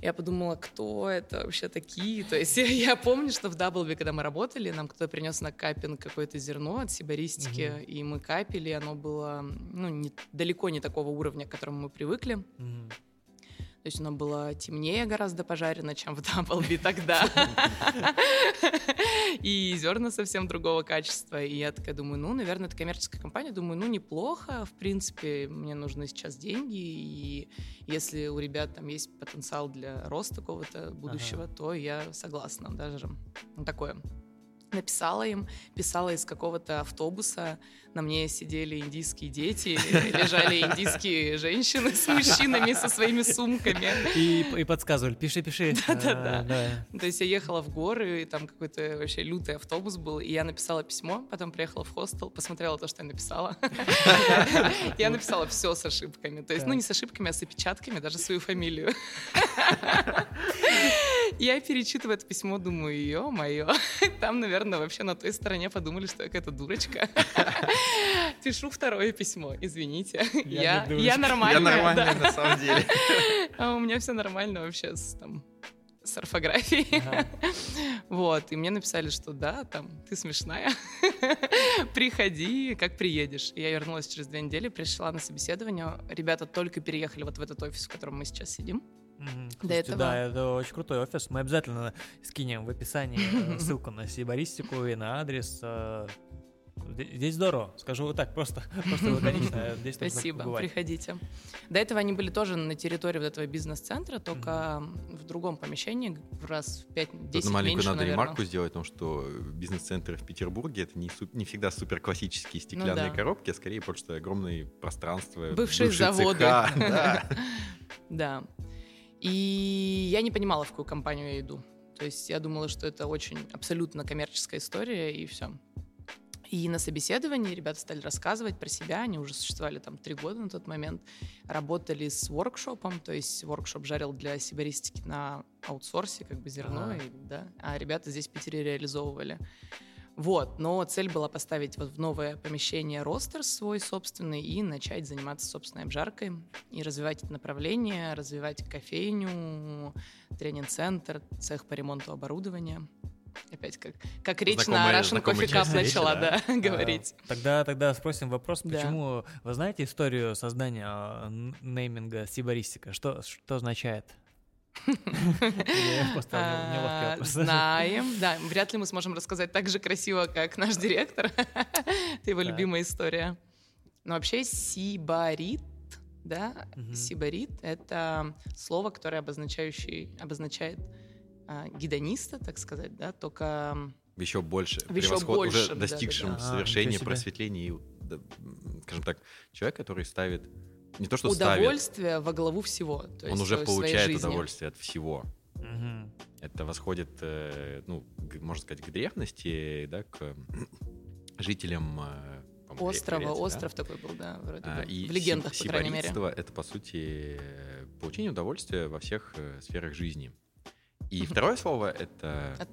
S3: Я подумала, кто это вообще такие. То есть я, я помню, что в Даблби, когда мы работали, нам кто-то принес на капинг какое-то зерно от сибаристики, угу. и мы капили, оно было ну, не, далеко не такого уровня, к которому мы привыкли. Угу. То есть оно было темнее гораздо пожарено, чем в Даблби тогда. И зерна совсем другого качества. И я такая думаю, ну, наверное, это коммерческая компания. Думаю, ну, неплохо. В принципе, мне нужны сейчас деньги. И если у ребят там есть потенциал для роста какого-то будущего, то я согласна даже на такое написала им, писала из какого-то автобуса, на мне сидели индийские дети, лежали индийские женщины с мужчинами со своими сумками.
S1: И, и подсказывали, пиши, пиши.
S3: Да-да-да. То есть я ехала в горы, и там какой-то вообще лютый автобус был, и я написала письмо, потом приехала в хостел, посмотрела то, что я написала. Я написала все с ошибками. То есть, ну, не с ошибками, а с опечатками, даже свою фамилию. Я перечитываю это письмо, думаю, ё-моё, там, наверное, вообще на той стороне подумали, что я какая-то дурочка. Пишу второе письмо, извините. Я, я, я нормальная.
S2: Я нормальная, да. на самом деле.
S3: А у меня все нормально вообще с, там, с орфографией. Ага. Вот, и мне написали, что да, там, ты смешная, приходи, как приедешь. Я вернулась через две недели, пришла на собеседование. Ребята только переехали вот в этот офис, в котором мы сейчас сидим.
S1: Mm-hmm. До этого... Да, это очень крутой офис. Мы обязательно скинем в описании э, ссылку на сибаристику и на адрес. Э, здесь здорово, скажу вот так, просто, просто лаконично. Здесь
S3: Спасибо, приходите. До этого они были тоже на территории вот этого бизнес-центра, только mm-hmm. в другом помещении, в раз в 5-10 Тут
S2: маленькую
S3: меньше,
S2: надо
S3: наверное.
S2: ремарку сделать, потому что бизнес-центры в Петербурге это не, не всегда супер классические стеклянные ну, да. коробки, а скорее просто огромные пространства.
S3: Бывшие, бывшие заводы.
S2: да.
S3: И я не понимала, в какую компанию я иду. То есть я думала, что это очень абсолютно коммерческая история, и все. И на собеседовании ребята стали рассказывать про себя, они уже существовали там три года на тот момент, работали с воркшопом, то есть воркшоп жарил для сибаристики на аутсорсе, как бы зерно, а, и, да, а ребята здесь в Питере реализовывали. Вот, но цель была поставить вот в новое помещение ростер свой собственный и начать заниматься собственной обжаркой и развивать это направление, развивать кофейню, тренинг-центр, цех по ремонту оборудования. Опять как, как речь знакомая, на Russian Coffee Cup начала, да, да, говорить.
S1: А, тогда, тогда спросим вопрос, почему... Да. Вы знаете историю создания а, нейминга сибаристика? Что, что означает?
S3: А, знаем, да. Вряд ли мы сможем рассказать так же красиво, как наш директор. Это его любимая история. Но вообще сибарит, да, сибарит — это слово, которое обозначающий, обозначает а, гедониста, так сказать, да, только...
S2: Еще больше, еще больше, уже достигшим совершения просветления скажем так, человек, который ставит не то, что
S3: удовольствие
S2: ставит.
S3: во главу всего.
S2: То Он уже получает удовольствие от всего. Угу. Это восходит, э, ну, можно сказать, к древности, да, к жителям э,
S3: Острова, Греции, остров да? такой был, да, вроде а, бы. И в легендах, по крайней мере.
S2: это, по сути, получение удовольствия во всех э, сферах жизни. И второе слово — это От...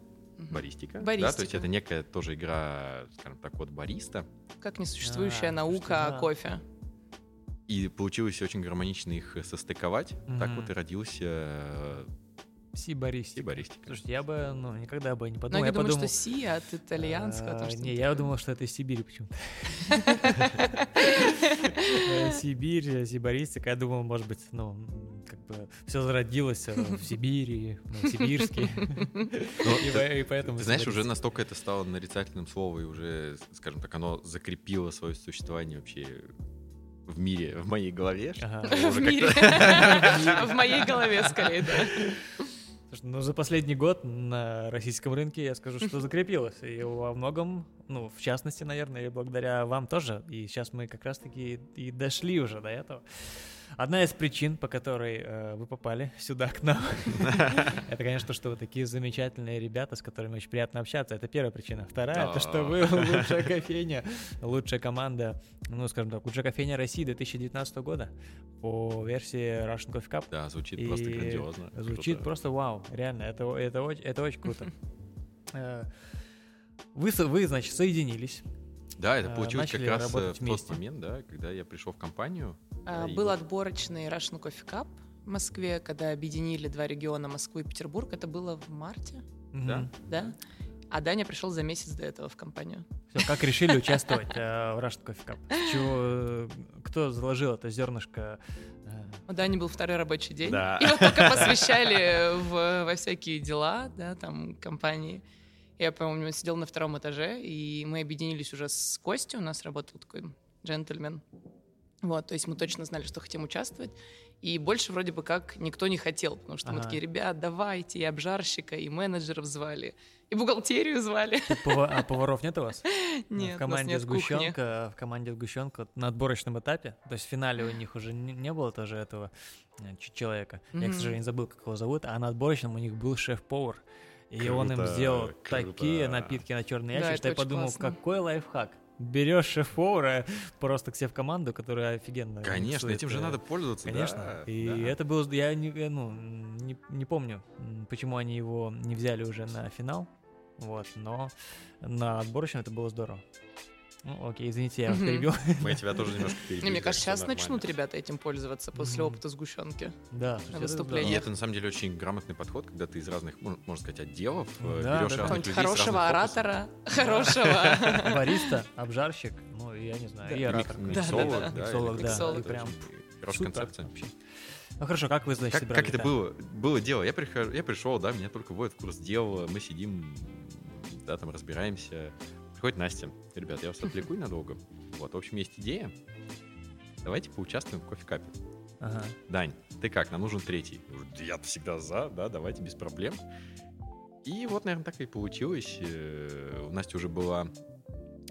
S2: Баристика, баристика. Да, то есть это некая тоже игра, скажем так, вот бариста.
S3: Как несуществующая а, наука о кофе.
S2: И получилось очень гармонично их состыковать. Mm-hmm. Так вот и родился
S1: Сибаристика.
S2: Сибаристика.
S1: Слушайте, я бы, ну, никогда бы не подумал.
S3: Но я, думаю,
S1: подумал,
S3: что си от итальянского.
S1: а,
S3: то, что
S1: Не, я думал, что это из Сибири почему-то. Э, Сибирь, сибаристика. Я думал, может быть, ну, как бы все зародилось э, в Сибири, в Новосибирске.
S2: Ну,
S1: И по- И поэтому...
S2: Ты знаешь, уже настолько это стало нарицательным словом, и уже, скажем так, оно закрепило свое существование вообще в мире, в моей голове.
S3: В мире. В моей голове скорее, да.
S1: Ну, за последний год на российском рынке, я скажу, что закрепилось. И во многом, ну, в частности, наверное, и благодаря вам тоже. И сейчас мы как раз-таки и дошли уже до этого. Одна из причин, по которой э, вы попали сюда к нам, это, конечно, то, что вы такие замечательные ребята, с которыми очень приятно общаться. Это первая причина. Вторая, это что вы лучшая кофейня, лучшая команда, ну, скажем так, лучшая кофейня России 2019 года по версии Russian Coffee Cup.
S2: Да, звучит просто грандиозно.
S1: Звучит просто вау, реально, это, очень круто. Э, Вы, вы, значит, соединились.
S2: Да, это
S1: э,
S2: получилось как раз э, в тот момент, да, когда я пришел в компанию.
S3: А,
S2: да, и
S3: Был отборочный Russian Coffee Cup в Москве, когда объединили два региона Москву и Петербург. Это было в марте,
S2: Да?
S3: да? А Даня пришел за месяц до этого в компанию.
S1: Все, как решили участвовать э, в Russian Coffee Cup? Чего, э, кто заложил это зернышко? э,
S3: У Дани был второй рабочий день.
S2: Да.
S3: Его только посвящали в- во всякие дела, да, там, компании. Я помню, сидел на втором этаже, и мы объединились уже с Костей, у нас работал такой джентльмен. Вот, то есть мы точно знали, что хотим участвовать. И больше вроде бы как никто не хотел, потому что мы
S1: Ага.
S3: такие, ребят, давайте, и обжарщика, и менеджеров звали, и бухгалтерию звали.
S1: А поваров нет у вас?
S3: Нет,
S1: в команде
S3: нет кухни.
S1: сгущенка, в команде сгущенка на отборочном этапе, то есть в финале у них уже не, не было тоже этого э, человека. Я, к сожалению, забыл, как его зовут, а на отборочном у них был шеф-повар. И он им
S2: Круто,
S1: сделал
S2: круто.
S1: такие напитки на черный
S3: Да,
S1: ящик,
S3: это
S1: что я подумал,
S3: классно.
S1: какой лайфхак. Берешь шеф-повара просто к себе в команду, которая офигенно.
S2: Конечно,
S1: миксует,
S2: этим же
S1: э,
S2: надо пользоваться.
S1: Конечно.
S2: да,
S1: и
S2: да.
S1: это было, я не, э, ну, не, не помню, почему они его не взяли уже на финал. Вот, но на отборочном это было здорово. Ну, окей, извините, я вас перебил.
S2: Мы тебя тоже немножко
S3: Не,
S2: перебили.
S3: мне кажется, сейчас начнут ребята этим пользоваться после опыта сгущенки.
S1: Да,
S3: выступление.
S2: И это на самом деле очень грамотный подход, когда ты из разных, мон- можно сказать, отделов э,
S1: Да,
S2: берешь
S1: да, да.
S2: разных людей
S3: хорошего оратора, хорошего.
S1: Бариста, обжарщик, ну, я не знаю, и оратор.
S2: миксолог,
S3: Да,
S1: Миксолог, да, прям
S2: Хорошая концепция.
S1: вообще. Ну хорошо, как вы, значит,
S2: Как, это
S1: да?
S2: было, было дело? Я, прихожу, я пришел, да, меня только вводят в курс дела, мы сидим, да, там разбираемся. Приходит Настя, ребят, я вас отвлеку надолго. Вот, в общем, есть идея. Давайте поучаствуем в кофе-капе.
S1: Ага.
S2: Дань, ты как? Нам нужен третий. Я говорю, «Да Я-то всегда за, да, давайте без проблем. И вот, наверное, так и получилось. Э, У Насти уже была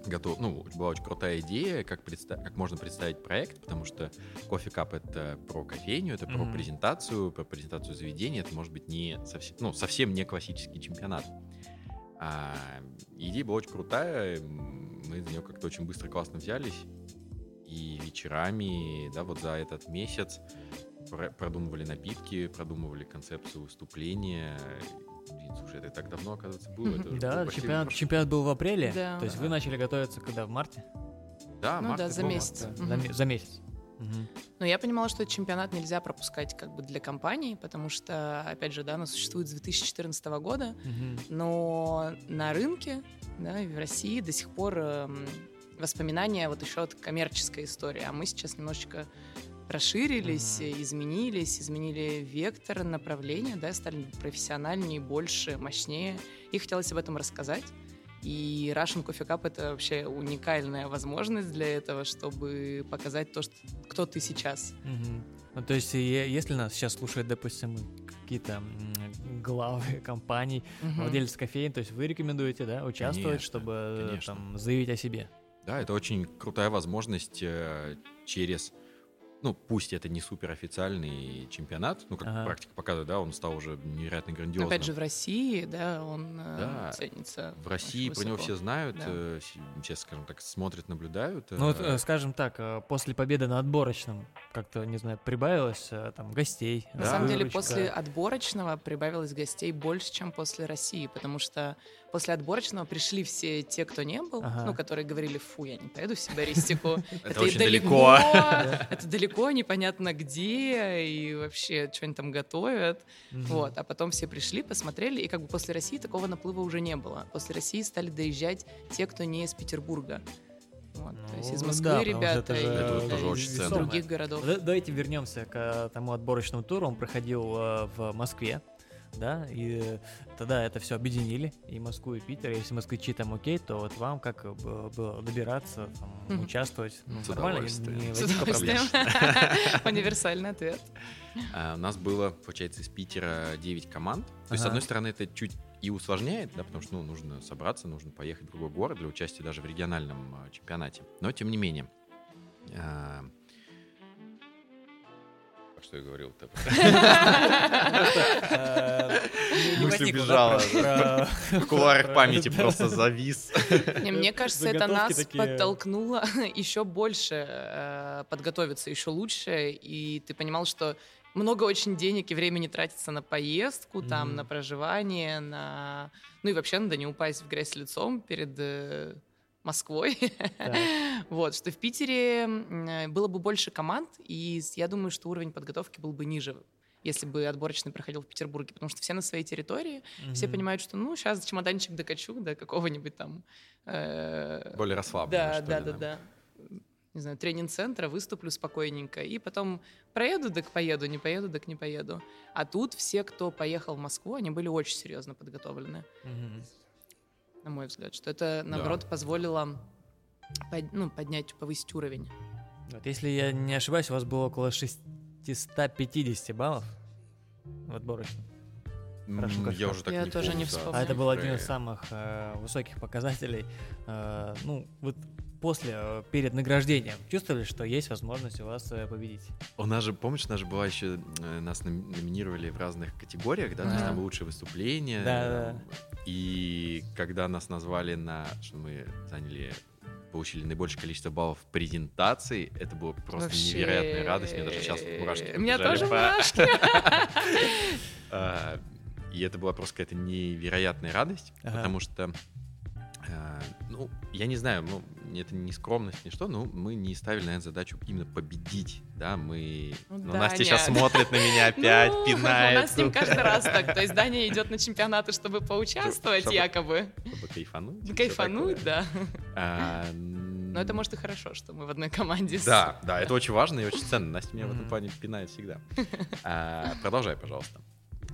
S2: готова, ну, была очень крутая идея, как, предста- как можно представить проект, потому что кофе кап это про кофейню, это про
S1: Мгм.
S2: презентацию, про презентацию заведения, это может быть не совсем, ну, совсем не классический чемпионат. А, идея была очень крутая, мы за нее как-то очень быстро классно взялись, и вечерами, да, вот за этот месяц про- продумывали напитки, продумывали концепцию выступления. Блин, слушай, это так давно, оказывается, было. это
S1: Да,
S2: почти
S1: чемпионат, чемпионат был в апреле,
S3: Да.
S1: то есть вы начали готовиться когда, в марте?
S2: Да,
S3: Ну
S2: март
S3: да, за месяц.
S1: За,
S3: Мгм.
S1: ме- за месяц.
S3: Но я понимала, что этот чемпионат нельзя пропускать как бы для компании, потому что, опять же, да, оно существует с 2014 года,
S1: Мгм.
S3: но на рынке, да, в России до сих пор эм, воспоминания вот еще от коммерческой истории, а мы сейчас немножечко расширились, э, изменились, изменили вектор направления, да, стали профессиональнее, больше, мощнее. И хотелось об этом рассказать. И Russian Coffee Cup — это вообще уникальная возможность для этого, чтобы показать то, что, кто ты сейчас.
S1: Мгм. Ну, то есть, если нас сейчас слушают, допустим, какие-то главы компаний,
S3: Мгм.
S1: владельцы кофеин, то есть вы рекомендуете, да, участвовать,
S2: Конечно,
S1: чтобы э,
S2: конечно.
S1: там заявить о себе?
S2: Да, это очень крутая возможность э, через, ну, пусть это не супер официальный чемпионат, ну, как
S1: Ага.
S2: практика показывает, да, он стал уже невероятно грандиозным.
S3: Опять же, в России, да, он э,
S2: Да.
S3: ценится.
S2: в России про него все знают,
S3: Да.
S2: э, все, скажем так, смотрят, наблюдают.
S1: Ну, вот,
S2: э,
S1: э, скажем так, э, после победы на отборочном как-то, не знаю, прибавилось э, там гостей.
S3: На
S2: Да.
S3: самом деле,
S1: выручка.
S3: после отборочного прибавилось гостей больше, чем после России, потому что после отборочного пришли все те, кто не был, ага. ну, которые говорили, фу, я не поеду в сибаристику.
S2: Это очень далеко.
S3: Это далеко, непонятно где, и вообще, что они там готовят. Вот, а потом все пришли, посмотрели, и как бы после России такого наплыва уже не было. После России стали доезжать те, кто не из Петербурга. Вот, ну, то есть из ну Москвы да, ребята и из других городов.
S1: Давайте вернемся к тому отборочному туру. Он проходил э, в Москве да, и тогда это все объединили, и Москву, и Питер. Если москвичи там окей, то вот вам как было добираться, там, участвовать? Ну,
S2: С нормально, не.
S3: Универсальный ответ.
S2: А, у нас было, получается, из Питера 9 команд. То есть, с одной стороны, это чуть и усложняет, да, потому что ну, нужно собраться, нужно поехать в другой город для участия даже в региональном а, чемпионате. Но тем не менее, а, что я говорил-то? Мысль убежала. В кулуарах памяти просто завис.
S3: Мне кажется, это нас подтолкнуло еще больше э, подготовиться, еще лучше. И ты понимал, что много очень денег и времени тратится на поездку, там, на проживание, на... Ну и вообще надо не упасть в грязь лицом перед э, Москвой. вот, что в Питере было бы больше команд, и я думаю, что уровень подготовки был бы ниже если бы отборочный проходил в Петербурге, потому что все на своей территории, mm-hmm. все понимают, что ну сейчас чемоданчик докачу до какого-нибудь там
S2: э, более расслабленно.
S3: Да, да, да, да. Не знаю, тренинг-центра, выступлю спокойненько, и потом проеду, так поеду, не поеду, так не поеду. А тут все, кто поехал в Москву, они были очень серьезно подготовлены. Mm-hmm на мой взгляд, что это, наоборот, да. позволило под, ну, поднять, повысить уровень.
S1: Вот, если я не ошибаюсь, у вас было около 650 баллов в отборочном.
S2: Хорошо, я уже так я
S3: не тоже
S2: помню,
S3: не вспомню.
S1: А это был один из самых э, высоких показателей. Э, ну, вот после, э, перед награждением, чувствовали, что есть возможность у вас э, победить?
S2: У нас же, помнишь, у нас же была еще, э, нас номинировали в разных категориях, да, то есть там лучшее выступление.
S1: Да, да.
S2: И когда нас назвали на, что мы заняли получили наибольшее количество баллов в презентации. Это было просто Вообще... невероятная радость. Мне даже сейчас мурашки
S3: У меня тоже мурашки.
S2: А, и это была просто какая-то невероятная радость, потому что ну, я не знаю, ну, это не скромность, ни что, но мы не ставили, наверное, задачу именно победить, да, мы... Ну, ну Настя нет. сейчас смотрит на меня опять, ну, пинает.
S3: У нас с ним каждый раз так, то есть Даня идет на чемпионаты, чтобы поучаствовать чтобы, якобы.
S2: Чтобы кайфануть.
S3: Кайфануть, да. А, но это может и хорошо, что мы в одной команде.
S2: Да, да, это очень важно и очень ценно. Настя меня в этом плане пинает всегда. А, продолжай, пожалуйста.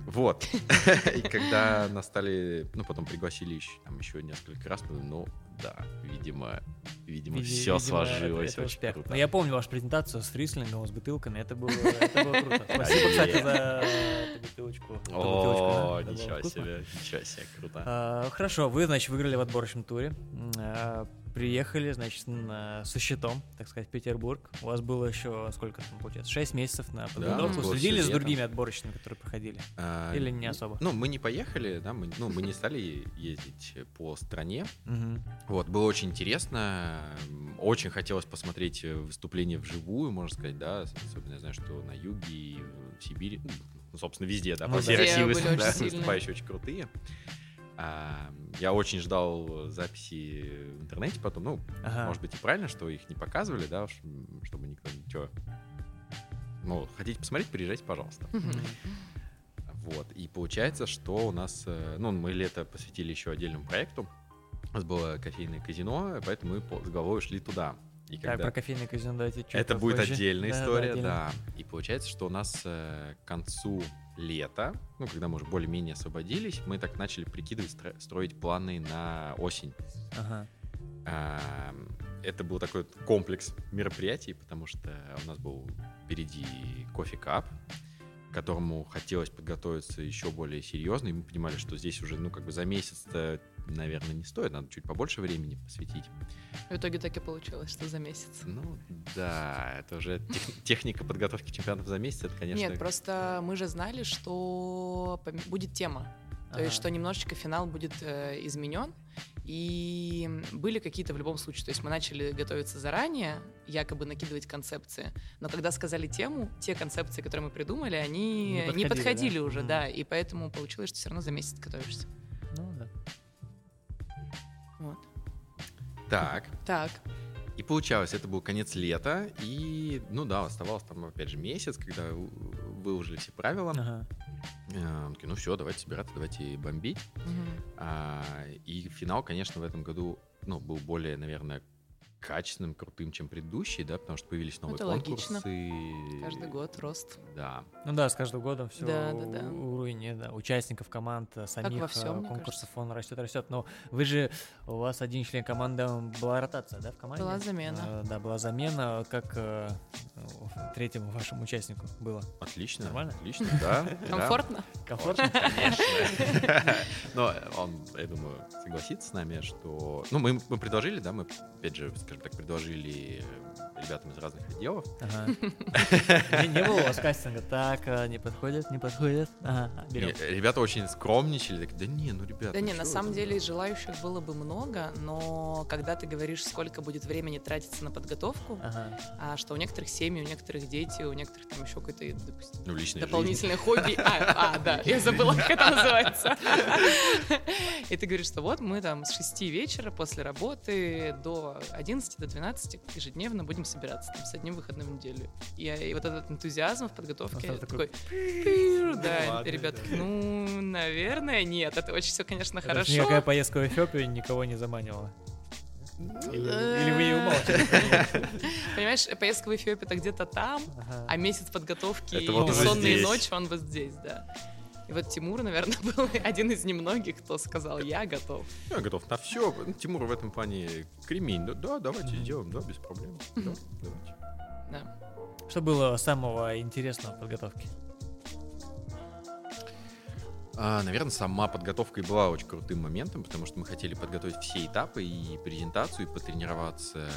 S2: Вот. И когда нас стали, ну, потом пригласили еще, там, еще несколько раз, ну, да, видимо, видимо, Види, все видимо, сложилось это, это очень успех. круто.
S1: Но я помню вашу презентацию с рислингом, с бутылками, это было, это было круто. Спасибо, кстати, за эту бутылочку.
S2: О, ничего себе, ничего себе, круто.
S1: А, хорошо, вы, значит, выиграли в отборочном туре. Приехали, значит, на, со счетом, так сказать, в Петербург. У вас было еще, сколько там получается, 6 месяцев на подготовку. Да, Следили с другими отборочными, которые проходили? А, Или не особо?
S2: Ну, мы не поехали, да, мы, ну, мы не стали ездить по стране. Вот, было очень интересно. Очень хотелось посмотреть выступление вживую, можно сказать, да, особенно я знаю, что на юге и в Сибири, ну, собственно, везде, да, ну, по всей России выступающие очень крутые. А, я очень ждал записи в интернете потом. Ну, ага. может быть, и правильно, что их не показывали, да, чтобы никто ничего. Ну, хотите посмотреть, приезжайте, пожалуйста. Вот. И получается, что у нас, э, ну, мы лето посвятили еще отдельному проекту. У нас было кофейное казино, поэтому мы с головой ушли туда.
S1: И когда... про кофейное казино давайте чуть
S2: Это будет отдельная да, история, да, да. И получается, что у нас э, к концу лета, ну, когда мы уже более-менее освободились, мы так начали прикидывать, строить планы на осень. Ага. А, это был такой комплекс мероприятий, потому что у нас был впереди кофе кап, к которому хотелось подготовиться еще более серьезно, и мы понимали, что здесь уже, ну, как бы за месяц-то наверное, не стоит, надо чуть побольше времени посвятить.
S3: В итоге так и получилось, что за месяц.
S2: Ну да, это уже тех, техника подготовки чемпионатов за месяц, это, конечно...
S3: Нет, просто мы же знали, что будет тема. То ага. есть, что немножечко финал будет э, изменен. И были какие-то в любом случае. То есть мы начали готовиться заранее, якобы накидывать концепции. Но когда сказали тему, те концепции, которые мы придумали, они не подходили, не подходили да? уже, mm. да. И поэтому получилось, что все равно за месяц готовишься.
S1: Ну да.
S2: Так.
S3: Так.
S2: И получалось, это был конец лета, и, ну да, оставался там, опять же, месяц, когда выложили все правила. Ага. Такие, ну все, давайте собираться, давайте бомбить. Угу. А, и финал, конечно, в этом году, ну, был более, наверное, качественным, крутым, чем предыдущий, да, потому что появились новые Это конкурсы. Логично.
S3: Каждый год рост.
S2: Да.
S1: Ну да, с каждым годом все да, да, да. уровень да, участников команд, э, самих во всем, э, конкурсов, он растет, растет. Но вы же, у вас один член команды, была ротация, да, в команде?
S3: Была замена.
S1: А, да, была замена, как э, третьему вашему участнику было.
S2: Отлично.
S1: Нормально?
S2: Отлично, да.
S3: Комфортно?
S1: Комфортно?
S2: Конечно. Но он, я думаю, согласится с нами, что... Ну, мы, мы предложили, да, мы, опять же, скажем так, предложили ребятам из разных отделов.
S1: Не было у вас кастинга? Так, а, не подходит, не подходит.
S2: Ребята очень скромничали. Да не, ну, ребята.
S3: Да не, на самом деле желающих было бы много, но когда ты говоришь, сколько будет времени тратиться на подготовку, а что у некоторых семьи, у некоторых дети, у некоторых там еще какое-то, допустим, ну, дополнительное хобби. А, а, да, я забыла, как это называется. И ты говоришь, что вот мы там с 6 вечера после работы до 11 до 12 ежедневно будем собираться там, с одним выходным в неделю. И, и вот этот энтузиазм в подготовке а такой, такой да, ну, ребята, ну, наверное, нет, это очень все, конечно, это хорошо.
S1: Никакая поездка в Эфиопию никого не заманивала. Или, или вы ее умалчиваете?
S3: Понимаешь, поездка в Эфиопию это где-то там, ага. а месяц подготовки и вот бессонные ночи он вот здесь, да. И вот Тимур, наверное, был один из немногих, кто сказал, я готов.
S2: Я готов на все. Тимур в этом плане кремень. Да, да давайте mm-hmm. сделаем, да, без проблем. Да, давайте.
S1: Да. Что было самого интересного в подготовке?
S2: А, наверное, сама подготовка и была очень крутым моментом, потому что мы хотели подготовить все этапы и презентацию, и потренироваться,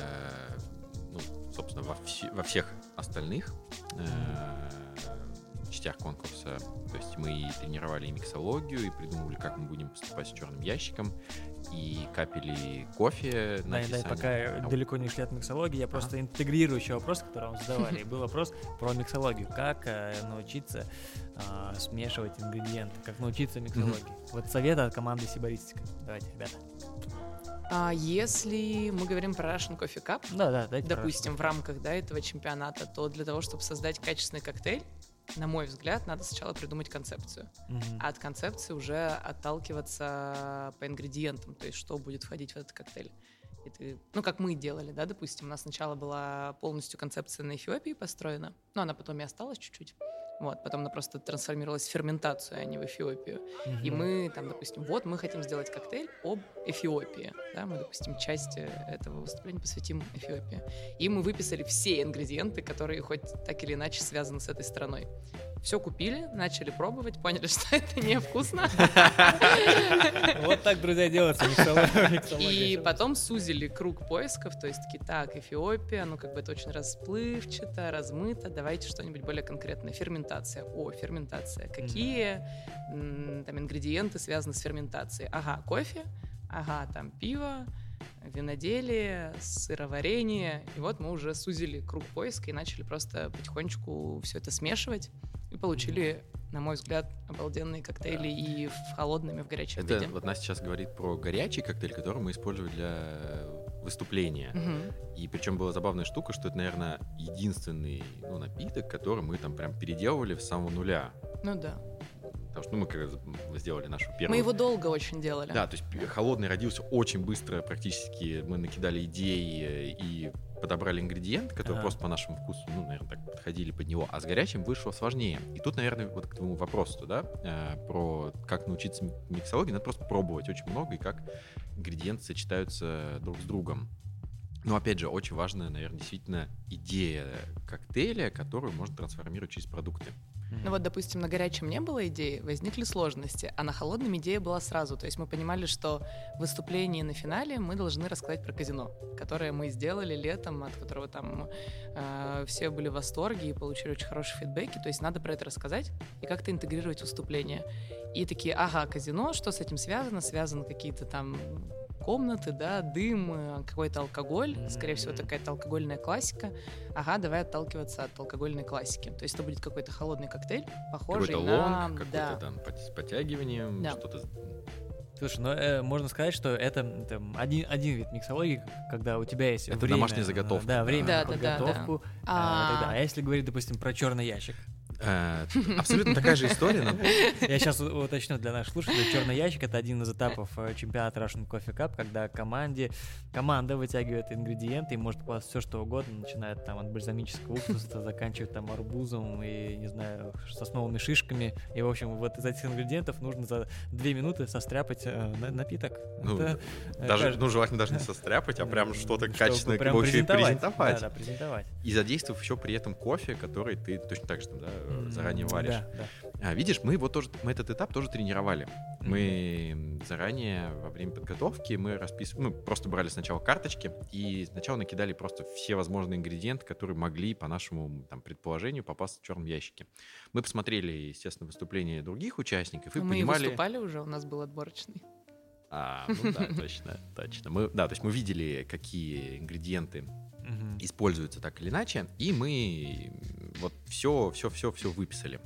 S2: ну, собственно, во, все, во всех остальных. Э, частях конкурса. То есть мы и тренировали и миксологию, и придумывали, как мы будем поступать с черным ящиком, и капели кофе
S1: на Да, да, пока далеко не шли от миксологии, я просто ага. интегрирую еще вопрос, который вам задавали. Был вопрос про миксологию. Как э, научиться э, смешивать ингредиенты, как научиться миксологии. Вот совет от команды Сибаристика. Давайте, ребята.
S3: А если мы говорим про Russian Coffee Cup,
S1: да, да,
S3: допустим, в рамках да, этого чемпионата, то для того, чтобы создать качественный коктейль, на мой взгляд, надо сначала придумать концепцию. Mm-hmm. А от концепции уже отталкиваться по ингредиентам, то есть что будет входить в этот коктейль. И ты, ну, как мы делали, да, допустим, у нас сначала была полностью концепция на Эфиопии построена, но она потом и осталась чуть-чуть. Вот, потом она просто трансформировалась в ферментацию, а не в Эфиопию. Mm-hmm. И мы там, допустим, вот мы хотим сделать коктейль об Эфиопии. Да, мы, допустим, часть этого выступления посвятим Эфиопии. И мы выписали все ингредиенты, которые хоть так или иначе связаны с этой страной. Все купили, начали пробовать, поняли, что это невкусно.
S1: Вот так, друзья, делается
S3: И потом сузили круг поисков, то есть такие, так, Эфиопия, ну как бы это очень расплывчато, размыто, давайте что-нибудь более конкретное. Ферментация. О, ферментация. Какие там ингредиенты связаны с ферментацией? Ага, кофе, ага, там пиво, виноделие, сыроварение. И вот мы уже сузили круг поиска и начали просто потихонечку все это смешивать и получили, на мой взгляд, обалденные коктейли и в холодном, и в горячем
S2: это
S3: виде.
S2: Вот Настя сейчас говорит про горячий коктейль, который мы использовали для выступления. Угу. И причем была забавная штука, что это, наверное, единственный ну, напиток, который мы там прям переделывали с самого нуля.
S3: Ну да.
S2: Потому что ну, мы как сделали нашу первую...
S3: Мы его долго очень делали.
S2: Да, то есть холодный родился очень быстро, практически мы накидали идеи и подобрали ингредиенты, которые ага. просто по нашему вкусу, ну, наверное, так подходили под него, а с горячим вышло сложнее. И тут, наверное, вот к твоему вопросу, да, э, про как научиться миксологии, надо просто пробовать очень много и как ингредиенты сочетаются друг с другом. Но опять же, очень важная, наверное, действительно идея коктейля, которую можно трансформировать через продукты.
S3: Ну вот, допустим, на горячем не было идеи, возникли сложности, а на холодном идея была сразу. То есть мы понимали, что в выступлении на финале мы должны рассказать про казино, которое мы сделали летом, от которого там э, все были в восторге и получили очень хорошие фидбэки. То есть надо про это рассказать и как-то интегрировать выступление. И такие, ага, казино, что с этим связано? Связаны какие-то там комнаты, да, дым, э, какой-то алкоголь, скорее всего, это какая-то алкогольная классика. Ага, давай отталкиваться от алкогольной классики. То есть это будет какой-то холодный коктейль, похожий
S2: какой-то
S3: на...
S2: Лонг, какой-то да. там с подтягиванием, да. что-то
S1: Слушай, ну э, можно сказать, что это, это один, один вид миксологии, когда у тебя есть
S2: это
S1: время...
S2: домашняя заготовка.
S1: Да, время
S3: да,
S1: на подготовку.
S3: Да, да,
S1: да. А, тогда, а если говорить, допустим, про черный ящик?
S2: Э, абсолютно такая же история.
S1: Я сейчас уточню для наших слушателей. Черный ящик — это один из этапов э, чемпионата Russian Coffee Cup, когда команде, команда вытягивает ингредиенты и может класть все, что угодно, начиная там от бальзамического уксуса, заканчивая там арбузом и, не знаю, сосновыми шишками. И, в общем, вот из этих ингредиентов нужно за две минуты состряпать э, напиток.
S2: Ну, это, даже, каждый... ну, желательно даже не состряпать, а прям что-то качественное прям презентовать. презентовать. Да, да, презентовать. И задействовав еще при этом кофе, который ты точно так же там, да, заранее варишь. Да, да. А, видишь, мы вот тоже, мы этот этап тоже тренировали. Мы заранее во время подготовки мы расписывали, ну, просто брали сначала карточки и сначала накидали просто все возможные ингредиенты, которые могли, по нашему там, предположению, попасть в черном ящике. Мы посмотрели, естественно, выступления других участников и
S3: мы
S2: понимали...
S3: Мы выступали уже, у нас был отборочный.
S2: А, ну да, точно, точно. Мы, да, то есть мы видели, какие ингредиенты угу. используются так или иначе, и мы вот все, все, все, все выписали.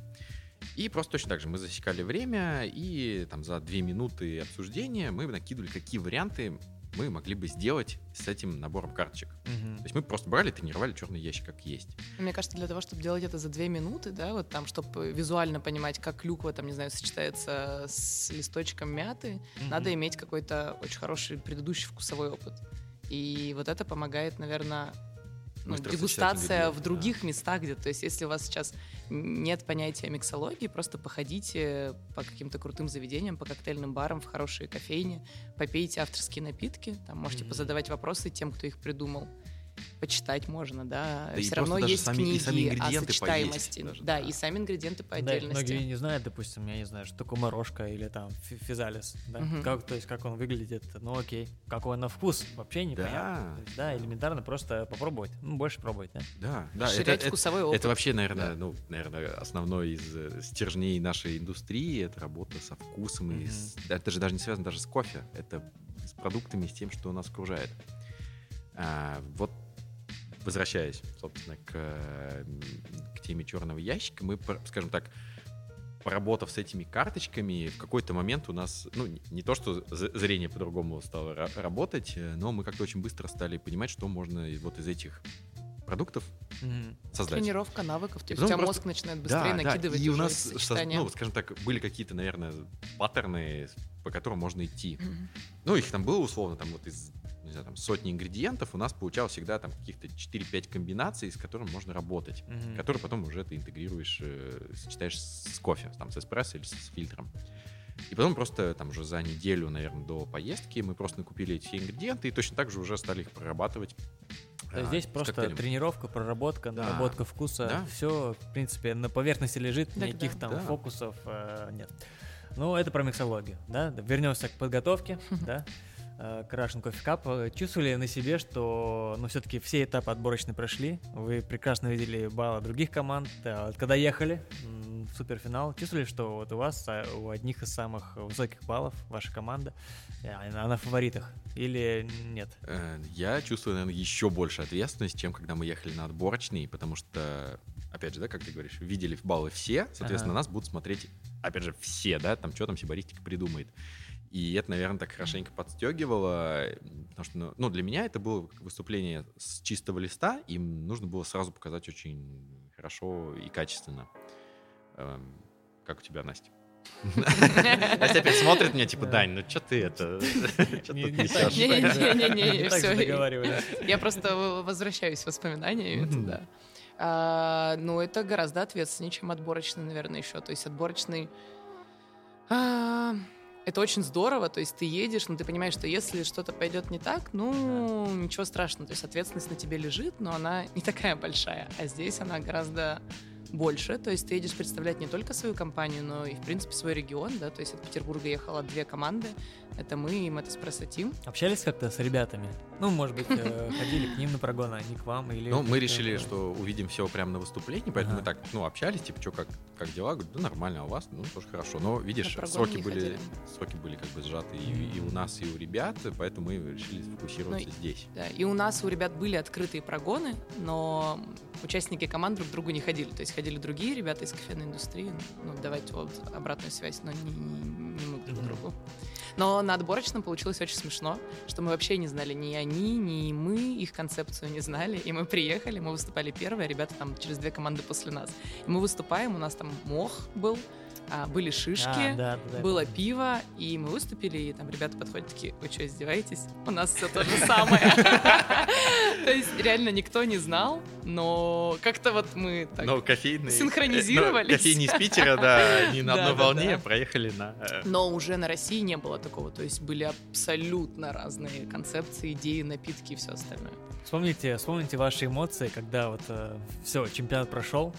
S2: И просто точно так же мы засекали время, и там за две минуты обсуждения мы накидывали, какие варианты мы могли бы сделать с этим набором карточек. Угу. То есть мы просто брали, тренировали черный ящик как есть.
S3: Мне кажется, для того, чтобы делать это за две минуты, да, вот там, чтобы визуально понимать, как клюква, там, не знаю, сочетается с листочком мяты, угу. надо иметь какой-то очень хороший предыдущий вкусовой опыт. И вот это помогает, наверное, ну, дегустация в других да. местах, где, то есть, если у вас сейчас нет понятия миксологии, просто походите по каким-то крутым заведениям, по коктейльным барам, в хорошие кофейни, попейте авторские напитки, там можете mm-hmm. позадавать вопросы тем, кто их придумал почитать можно, да.
S2: да
S3: Все равно есть
S2: сами,
S3: книги
S2: сами
S3: о сочетаемости. Даже, да, да, и сами ингредиенты по отдельности.
S1: Да, многие не знают, допустим, я не знаю, что такое морожка или там физалис, да, угу. как, то есть как он выглядит, ну окей, какой он на вкус, вообще непонятно. Да, есть, да элементарно просто попробовать, ну больше пробовать, да.
S2: Да, да.
S3: Расширять это, вкусовой
S2: это,
S3: опыт.
S2: Это вообще, наверное, да. ну, наверное, основной из э, стержней нашей индустрии, это работа со вкусом, угу. и с, это же даже не связано даже с кофе, это с продуктами, с тем, что нас окружает. А, вот возвращаясь, собственно, к, к теме черного ящика, мы, скажем так, поработав с этими карточками, в какой-то момент у нас, ну, не то, что зрение по-другому стало работать, но мы как-то очень быстро стали понимать, что можно вот из этих продуктов mm-hmm. создать.
S3: Тренировка навыков, то есть ну, у тебя просто... мозг начинает быстрее да, накидывать да.
S2: И у нас, со, ну, скажем так, были какие-то, наверное, паттерны, по которым можно идти. Mm-hmm. Ну, их там было условно, там вот из знаю, там, сотни ингредиентов, у нас получалось всегда там каких-то 4-5 комбинаций, с которыми можно работать, mm-hmm. которые потом уже ты интегрируешь, э, сочетаешь с кофе, там, с эспрессо или с, с фильтром. И потом просто там уже за неделю, наверное, до поездки мы просто накупили эти ингредиенты и точно так же уже стали их прорабатывать.
S1: А, здесь просто коктейлем. тренировка, проработка, да. наработка вкуса. Да. Все, в принципе, на поверхности лежит, так, никаких да. там да. фокусов э, нет. Ну, это про миксологию, да. Вернемся к подготовке, да к Russian Coffee Cup. Чувствовали на себе, что ну, все-таки все этапы отборочные прошли. Вы прекрасно видели баллы других команд. Когда ехали в суперфинал, чувствовали, что вот у вас а, у одних из самых высоких баллов ваша команда, она на фаворитах или нет?
S2: Э, я чувствую, наверное, еще больше ответственность, чем когда мы ехали на отборочный, потому что, опять же, да, как ты говоришь, видели баллы все, соответственно, ага. нас будут смотреть, опять же, все, да, там что там сибаристика придумает. И это, наверное, так хорошенько подстегивало, потому что, ну, ну, для меня это было выступление с чистого листа, им нужно было сразу показать очень хорошо и качественно. Эм, как у тебя, Настя? Настя опять смотрит меня, типа, Дань, ну что ты это?
S3: Не-не-не, все. Я просто возвращаюсь воспоминаниями туда. А, ну, это гораздо ответственнее, чем отборочный, наверное, еще. То есть отборочный а, это очень здорово, то есть ты едешь, но ты понимаешь, что если что-то пойдет не так, ну, ничего страшного, то есть ответственность на тебе лежит, но она не такая большая, а здесь она гораздо больше, то есть ты едешь представлять не только свою компанию, но и, в принципе, свой регион, да, то есть от Петербурга ехало две команды, это мы и Мотоспрессо Тим.
S1: Общались как-то с ребятами? Ну, может быть, э, ходили к ним на прогон, а не к вам? Или
S2: ну, мы решили, что увидим все прямо на выступлении, поэтому мы так, ну, общались, типа, что, как, как дела? Говорю, да нормально, а у вас? Ну, тоже хорошо. Но, видишь, сроки были, сроки были как бы сжаты и, и у нас, и у ребят, поэтому мы решили сфокусироваться ну, здесь.
S3: Да, и у нас, у ребят были открытые прогоны, но участники команд друг к другу не ходили. То есть приходили другие ребята из кофейной индустрии, ну, давать вот обратную связь, но не, не мы друг другу. Но на отборочном получилось очень смешно, что мы вообще не знали ни они, ни мы, их концепцию не знали. И мы приехали, мы выступали первые, ребята там через две команды после нас. И мы выступаем, у нас там мох был, а, были шишки, а, да, да, было пиво, и мы выступили, и там ребята подходят такие, вы что, издеваетесь? У нас все то же самое. То есть реально никто не знал, но как-то вот мы так синхронизировались.
S2: Кофейни из Питера, да, не на одной волне, проехали на...
S3: Э, но уже на России не было такого, то есть были абсолютно разные концепции, идеи, напитки и все остальное.
S1: Вспомните, вспомните ваши эмоции, когда вот э, все, чемпионат прошел,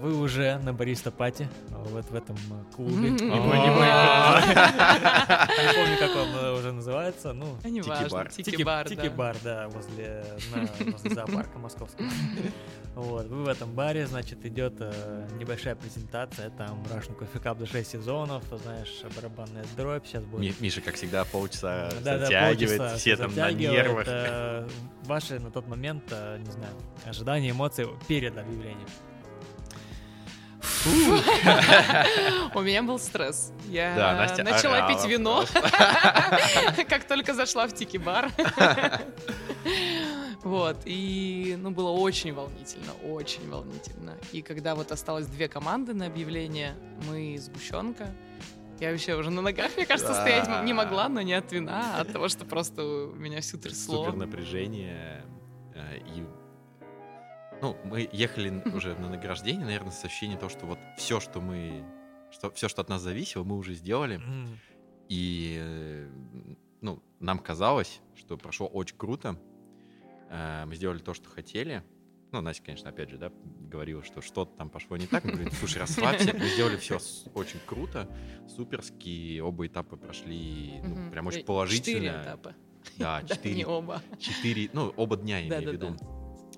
S1: вы уже на бариста пати вот в этом э, клубе. Не помню, как он э, уже называется. Ну,
S3: Тики-бар. Тики-бар,
S1: Тики-бар, да, возле зоопарка московского. Вот, вы в этом баре, значит, идет э, небольшая презентация, там Russian Coffee Cup за 6 сезонов, знаешь, барабанная дробь, сейчас будет...
S2: Миша, как всегда, полчаса затягивает, все там на нервах.
S1: Ваши на тот момент, не знаю, ожидания, эмоции перед объявлением.
S3: У меня был стресс. Я начала пить вино, как только зашла в тики-бар. Вот, и, ну, было очень волнительно, очень волнительно. И когда вот осталось две команды на объявление, мы сгущенка, я вообще уже на ногах, мне кажется, стоять не могла, но не от вина, а от того, что просто меня всю трясло.
S2: Супер напряжение. Э, и ну, мы ехали уже на награждение, наверное, с ощущением того, что вот все, что мы, что, все, что от нас зависело, мы уже сделали. Mm. И, э, ну, нам казалось, что прошло очень круто. Э, мы сделали то, что хотели. Ну, Настя, конечно, опять же, да, говорила, что что-то там пошло не так. Мы говорим, слушай, расслабься, мы сделали все очень круто, суперски, оба этапа прошли, ну, прям очень положительно.
S3: Четыре этапа.
S2: Да, четыре.
S3: Не оба.
S2: Четыре, ну, оба дня, я имею в виду.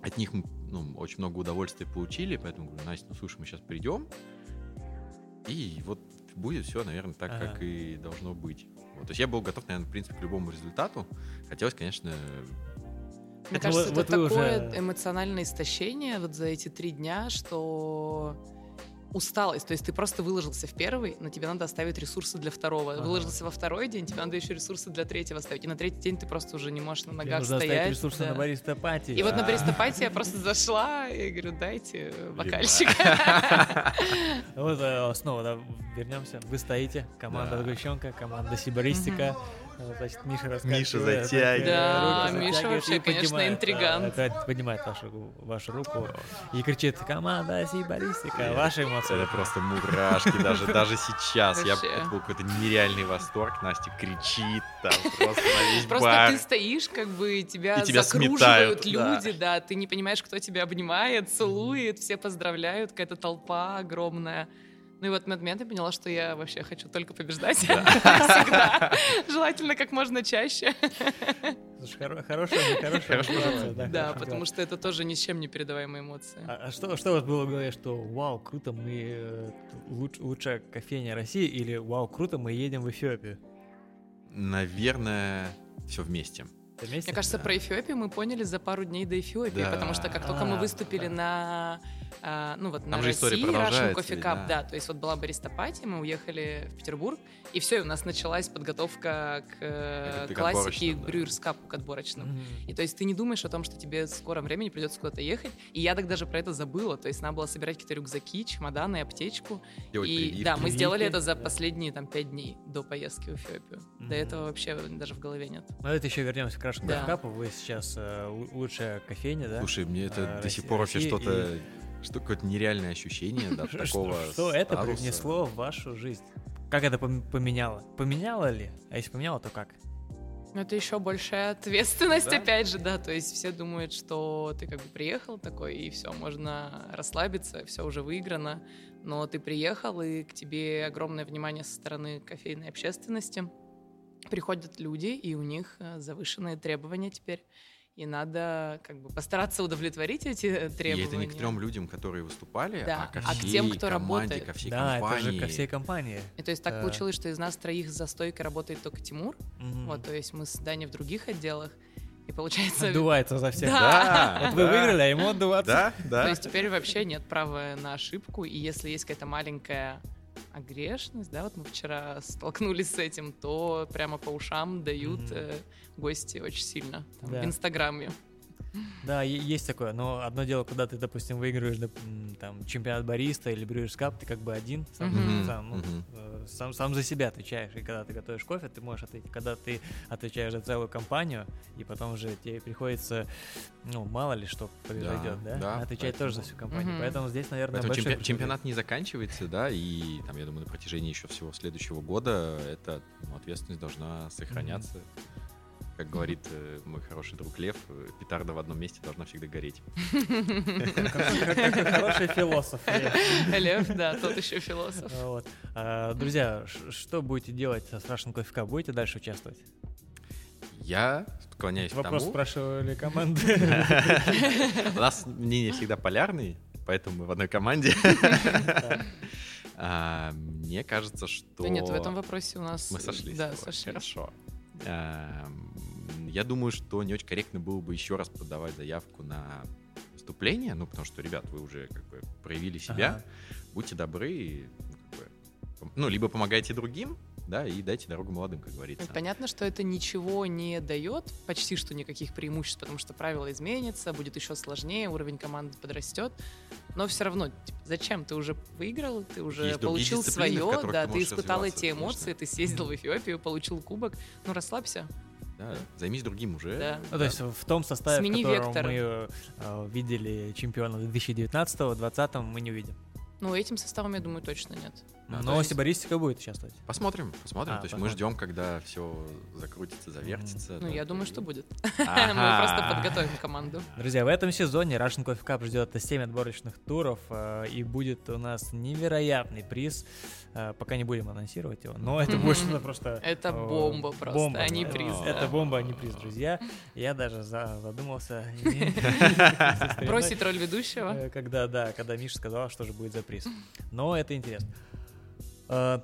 S2: От них мы ну, очень много удовольствия получили, поэтому говорю, Настя, ну слушай, мы сейчас придем, и вот будет все, наверное, так, ага. как и должно быть. Вот. То есть я был готов, наверное, в принципе, к любому результату. Хотелось, конечно...
S3: Мне кажется, вот, это вот такое уже... эмоциональное истощение вот за эти три дня, что усталость. То есть ты просто выложился в первый, но тебе надо оставить ресурсы для второго. Ага. Выложился во второй день, тебе надо еще ресурсы для третьего оставить. И на третий день ты просто уже не можешь на ногах
S1: тебе
S3: стоять.
S1: ресурсы да. на бариста пати.
S3: И вот на бариста пати я просто зашла и говорю, дайте бокальчик.
S1: Вот э, снова вернемся. Вы стоите, команда Сгущенка, команда Сибаристика. Значит, Миша рассказывает.
S2: Миша затягивает.
S3: Да, Миша вообще, конечно, интригант.
S1: поднимает вашу, вашу руку и кричит «Команда Сибаристика!» Ваши эмоции.
S2: Это просто мурашки даже, даже сейчас. Я, это был какой-то нереальный восторг. Настя кричит там просто на весь
S3: Просто
S2: бар.
S3: ты стоишь, как бы тебя, тебя закруживают люди, да. да, ты не понимаешь, кто тебя обнимает, целует, все поздравляют, какая-то толпа огромная. Ну и вот в этот момент я поняла, что я вообще хочу только побеждать. Всегда. Желательно как можно чаще.
S1: Хорошая, хорошая, хорошая
S3: Да, да потому что это тоже ни с чем не передаваемые эмоции.
S1: А, а что, что у вас было в голове, что вау, круто, мы э, луч, лучшая кофейня России или вау, круто, мы едем в Эфиопию?
S2: Наверное, все вместе.
S3: Мне кажется, про Эфиопию мы поняли за пару дней до Эфиопии, потому что как только мы а, выступили на а, ну вот Там на России, Russian Coffee Cup, да. да, то есть вот была бариста пати, мы уехали в Петербург, и все, и у нас началась подготовка к Это классике к Brewers Cup, к отборочным. Mm-hmm. И то есть ты не думаешь о том, что тебе в скором времени придется куда-то ехать, и я так даже про это забыла, то есть надо было собирать какие-то рюкзаки, чемоданы, аптечку, Делать и прививки. да, мы прививки. сделали это за последние там пять дней до поездки в Эфиопию. Mm-hmm. До этого вообще даже в голове нет.
S1: Ну это еще вернемся к Russian да. Coffee Cup, вы сейчас э, лучшая кофейня, да?
S2: Слушай, мне это э, до сих пор вообще что-то... И что какое-то нереальное ощущение, да, такого
S1: Что это принесло в вашу жизнь? Как это поменяло? Поменяло ли? А если поменяло, то как?
S3: Ну, это еще большая ответственность, да? опять же, да. То есть все думают, что ты как бы приехал такой, и все, можно расслабиться, все уже выиграно. Но ты приехал, и к тебе огромное внимание со стороны кофейной общественности. Приходят люди, и у них э, завышенные требования теперь и надо как бы постараться удовлетворить эти требования.
S2: И это не к трем людям, которые выступали,
S3: да.
S2: а ко всей а к тем, кто команде,
S3: работает.
S2: ко всей
S1: да,
S2: компании.
S1: это же ко всей компании.
S3: И то есть так получилось, что из нас троих за стойкой работает только Тимур, угу. вот, то есть мы с Даней в других отделах, И получается...
S1: Отдувается за всех.
S3: Да.
S1: Вот вы выиграли, а ему отдуваться.
S2: Да, да.
S3: То есть теперь вообще нет права на ошибку, и если есть какая-то маленькая огрешность, да, вот мы вчера столкнулись с этим, то прямо по ушам дают э, гости очень сильно там,
S1: Да.
S3: в Инстаграме.
S1: Да, есть такое, но одно дело, когда ты, допустим, выигрываешь там чемпионат бариста или брюерс кап, ты как бы один, сам,
S3: Мгм.
S1: сам, ну, э, сам, сам за себя отвечаешь. И когда ты готовишь кофе, ты можешь ответить. Когда ты отвечаешь за целую компанию, и потом уже тебе приходится, ну, мало ли что произойдет, да?
S2: да,
S1: отвечать тоже за
S2: поэтому-
S1: всю компанию.
S3: Мгм.
S1: Поэтому здесь, наверное,
S2: Поэтому чемпи- чемпионат не заканчивается, да, и там, я думаю, на протяжении еще всего следующего года эта ну, ответственность должна сохраняться. Как говорит э, мой хороший друг Лев, э, петарда в одном месте должна всегда гореть.
S1: Хороший философ.
S3: Лев, да, тот еще философ.
S1: А, Друзья, что будете делать с Russian Coffee Cup? Будете дальше участвовать?
S2: Я склоняюсь к
S1: Вопрос
S2: тому...
S1: спрашивали команды.
S2: У нас мнения всегда полярные, поэтому мы в одной команде. А, Мне кажется, что...
S3: Да нет, в этом вопросе у нас...
S2: Мы сошлись.
S3: Да, сошлись.
S2: Хорошо. Я думаю, что не очень корректно было бы еще раз подавать заявку на выступление, ну, потому что, ребят, вы уже как бы проявили себя,
S1: Ага.
S2: будьте добры, и, ну, как бы, ну, либо помогайте другим, да, и дайте дорогу молодым, как говорится.
S3: Ну, Понятно, что это ничего не дает, почти что никаких преимуществ, потому что правила изменятся, будет еще сложнее, уровень команды подрастет. Но все равно, типа, зачем? Ты уже выиграл, ты уже
S2: Есть
S3: получил свое, да,
S2: ты
S3: ты испытал эти
S2: конечно.
S3: эмоции, ты съездил в Эфиопию, получил кубок. Ну, расслабься.
S2: Да, займись другим уже.
S3: Да.
S1: Ну, то есть в том составе,
S3: Смени
S1: в котором
S3: вектор.
S1: мы э, видели чемпиона 2019-2020, мы не увидим.
S3: Ну, этим составом, я думаю, точно нет.
S2: Да,
S1: Но
S2: есть-
S1: Сибаристика будет участвовать.
S2: Посмотрим, посмотрим.
S1: А,
S2: то есть мы
S1: посмотрим.
S2: ждем, когда все закрутится, завертится.
S3: Ну,
S2: да,
S3: я думаю, что будет.
S2: Ага.
S3: Мы просто подготовим команду.
S1: Друзья, в этом сезоне Russian Coffee Cup ждет 7 отборочных туров, э, и будет у нас невероятный приз. Э, Пока не будем анонсировать его, но это будет что-то просто...
S3: Это
S1: э,
S3: бомба просто,
S1: бомба,
S3: а не приз.
S1: Это бомба, а не приз, друзья. Я даже за- задумался.
S3: Бросить роль ведущего.
S1: Когда, да, когда Миша сказала, что же будет за приз. Но это интересно. Э,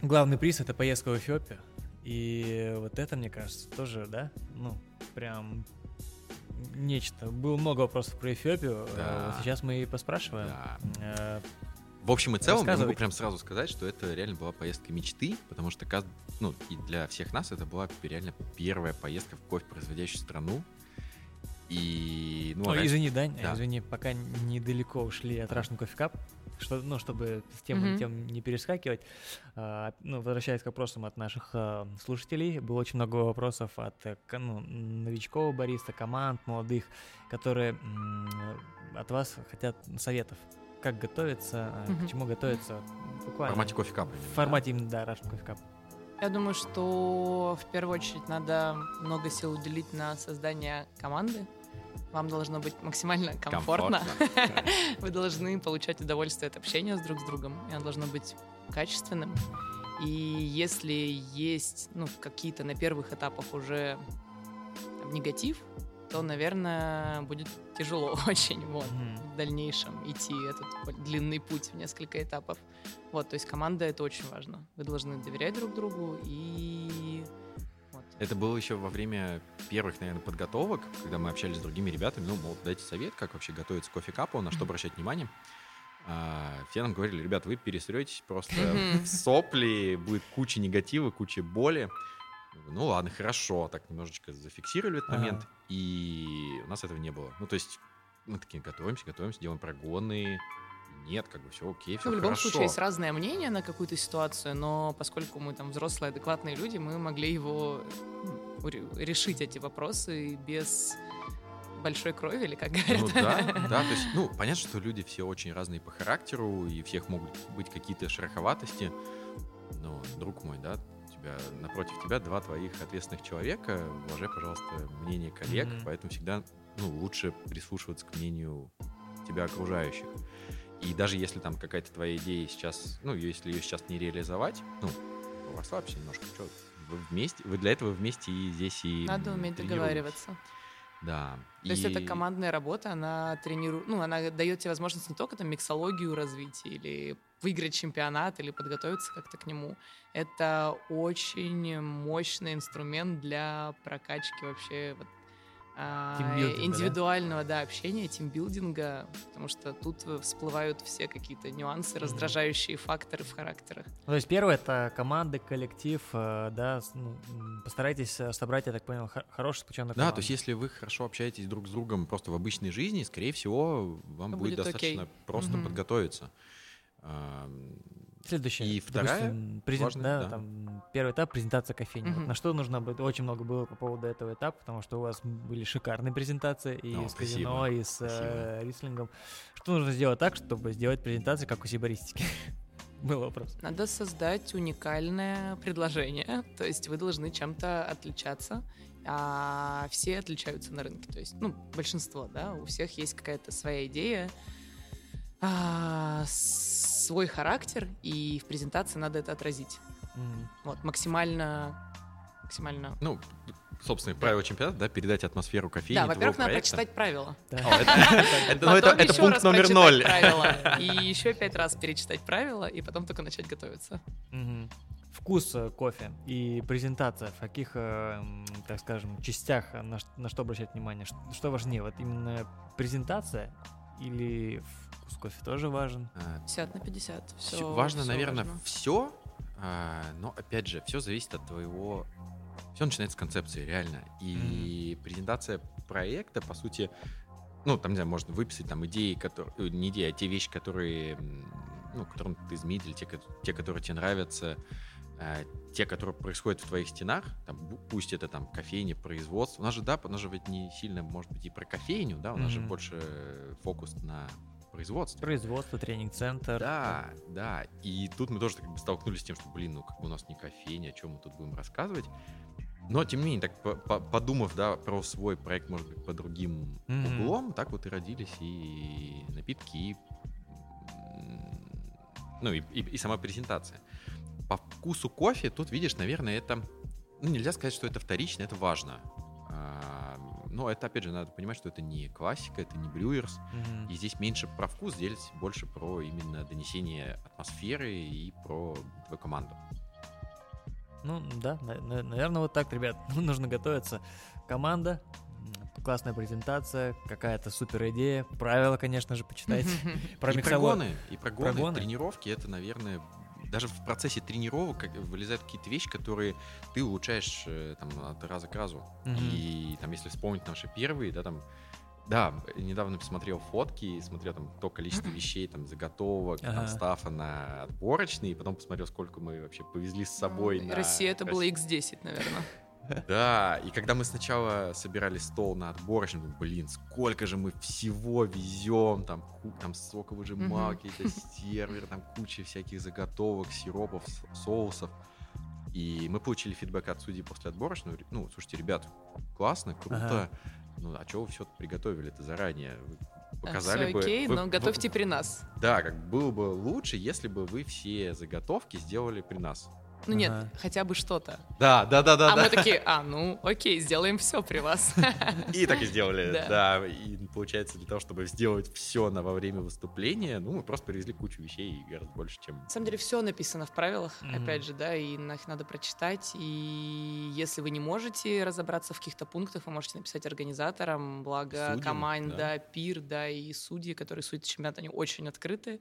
S1: Главный приз — это поездка в Эфиопию. И вот это, мне кажется, тоже, да, ну, прям нечто. Было много вопросов про Эфиопию. э,
S2: Да.
S1: Вот сейчас мы и поспрашиваем.
S2: Да.
S1: Э,
S2: В общем и целом, я могу прям сразу сказать, что это реально была поездка мечты, потому что ну, и для всех нас это была реально первая поездка в кофе-производящую страну. И, ну,
S1: Ой,
S2: раньше-
S1: извини, Дань,
S2: Да.
S1: извини, пока недалеко ушли от Russian Coffee Cup, что, ну, чтобы с темы
S3: Мгм.
S1: на тему не перескакивать, а, ну, возвращаясь к вопросам от наших а, слушателей, было очень много вопросов от ну, новичков бариста, команд молодых, которые м, от вас хотят советов. Как готовиться,
S3: Мгм.
S1: к чему готовиться,
S2: в
S1: буквально.
S2: формате кофе-капа.
S1: В формате именно, да, Russian Coffee Cup.
S3: Я думаю, что в первую очередь надо много сил уделить на создание команды. Вам должно быть максимально комфортно. Вы должны получать удовольствие от общения с друг с другом. И оно должно быть качественным. И если есть ну, какие-то на первых этапах уже там, негатив, то, наверное, будет тяжело очень вот,
S1: Мгм.
S3: в дальнейшем идти этот длинный путь в несколько этапов. Вот, то есть команда это очень важно. Вы должны доверять друг другу и.
S2: Это было еще во время первых, наверное, подготовок, когда мы общались с другими ребятами, ну, мол, дайте совет, как вообще готовиться к кофе-капу, на что обращать внимание. А, все нам говорили, ребят, вы перестроитесь просто в сопли, будет куча негатива, куча боли. Ну ладно, хорошо, так немножечко зафиксировали этот момент, и у нас этого не было. Ну, то есть мы такие готовимся, готовимся, делаем прогоны, нет, как бы все окей, все
S3: Ну, в любом
S2: хорошо.
S3: случае есть разное мнение на какую-то ситуацию, но поскольку мы там взрослые, адекватные люди, мы могли его ну, решить эти вопросы без большой крови, или как говорят.
S2: Ну да, да, то есть, ну, понятно, что люди все очень разные по характеру, и у всех могут быть какие-то шероховатости, но, друг мой, да, тебя, напротив тебя два твоих ответственных человека, уважай, пожалуйста, мнение коллег,
S1: Мгм.
S2: поэтому всегда, ну, лучше прислушиваться к мнению тебя окружающих. И даже если там какая-то твоя идея сейчас, ну, если ее сейчас не реализовать, ну, расслабься немножко, что вы вместе, вы для этого вместе и здесь и
S3: Надо уметь договариваться.
S2: Да.
S3: То есть это командная работа, она тренирует, ну, она дает тебе возможность не только там миксологию развить или выиграть чемпионат или подготовиться как-то к нему. Это очень мощный инструмент для прокачки вообще вот индивидуального да? да, общения, тимбилдинга, потому что тут всплывают все какие-то нюансы, раздражающие факторы в характерах.
S1: Ну, то есть первое это команда, коллектив, э, да, ну, постарайтесь э, собрать, я так понял, хороший сплоченный
S2: Да, то есть если вы хорошо общаетесь друг с другом просто в обычной жизни, скорее всего, вам будет, будет достаточно окей. просто угу. подготовиться.
S1: Следующее.
S2: И вторая,
S1: допустим, презент, важная, да, да. Там, первый этап презентация кофейни. Mm-hmm. Вот на что нужно быть? Очень много было по поводу этого этапа, потому что у вас были шикарные презентации и О, с казино, и с э, рислингом. Что нужно сделать так, чтобы сделать презентацию, как у сибаристики? Был вопрос.
S3: Надо создать уникальное предложение, то есть вы должны чем-то отличаться, а все отличаются на рынке, то есть, ну, большинство, да, у всех есть какая-то своя идея, а, свой характер, и в презентации надо это отразить. Mm. Вот, максимально, максимально...
S2: Ну, собственно, правила чемпионата, да, передать атмосферу кофейни.
S3: Да, во-первых, надо прочитать правила.
S2: Ну, это пункт номер ноль.
S3: И еще пять раз перечитать правила, и потом только начать готовиться.
S1: Вкус э, кофе и презентация, в каких, э, так скажем, частях, на что обращать внимание? Что важнее, вот именно презентация или вкус кофе тоже важен.
S3: 50 а, на 50. Все,
S2: важно, все наверное, важно. все, а, но опять же, все зависит от твоего. Все начинается с концепции, реально. И mm. презентация проекта, по сути, ну, там, не знаю, можно выписать там идеи, которые, э, не идеи, а те вещи, которые, ну, которым ты изменитель, те, те, которые тебе нравятся, те, которые происходят в твоих стенах, там, пусть это там кофейня, производство, у нас же, да, у нас же ведь не сильно, может быть, и про кофейню, да, у нас mm-hmm. же больше фокус на производство.
S1: Производство, тренинг-центр.
S2: Да, да. И тут мы тоже как бы столкнулись с тем, что, блин, ну как бы у нас не кофейня, о чем мы тут будем рассказывать. Но, тем не менее, так по подумав, да, про свой проект, может быть, по другим mm-hmm. углом, так вот и родились и напитки, и, ну, и, и, и сама презентация. По вкусу кофе, тут, видишь, наверное, это, ну, нельзя сказать, что это вторично, это важно. А, но это, опять же, надо понимать, что это не классика, это не брюерс. Mm-hmm. И здесь меньше про вкус, здесь больше про именно донесение атмосферы и про твою команду.
S1: Ну да, наверное, вот так, ребят, нужно готовиться. Команда, классная презентация, какая-то супер идея, правила, конечно же, почитайте.
S2: Про и прогоны, и прогоны, тренировки, это, наверное, даже в процессе тренировок как, вылезают какие-то вещи, которые ты улучшаешь э, там, от раза к разу. Mm-hmm. И там, если вспомнить наши первые, да, там, да, недавно посмотрел фотки, смотрел там то количество вещей, там, заготовок, ага. там, стафа на отборочные, и потом посмотрел, сколько мы вообще повезли с собой.
S3: Ну, на... Россия это было X10, наверное.
S2: Да, и когда мы сначала собирали стол на отборочном, блин, сколько же мы всего везем, там, там соковыжималки, это сервер, там куча всяких заготовок, сиропов, соусов. И мы получили фидбэк от судей после отборочного. Ну, слушайте, ребят, классно, круто. Ага. Ну, а что вы все приготовили это заранее? Вы показали
S3: все бы... окей, вы, но готовьте вы, при нас.
S2: Да, как было бы лучше, если бы вы все заготовки сделали при нас.
S3: Ну нет, хотя бы что-то.
S2: Да, да, да, да.
S3: А
S2: да.
S3: мы такие, а, ну, окей, сделаем все при вас.
S2: И так и сделали, да. да. И получается, для того, чтобы сделать все на во время выступления, ну, мы просто привезли кучу вещей и гораздо больше, чем...
S3: На самом деле все написано в правилах, mm-hmm. опять же, да, и их надо прочитать. И если вы не можете разобраться в каких-то пунктах, вы можете написать организаторам, благо Судьям, команда, да. пир, да, и судьи, которые судят чемпионат, они очень открыты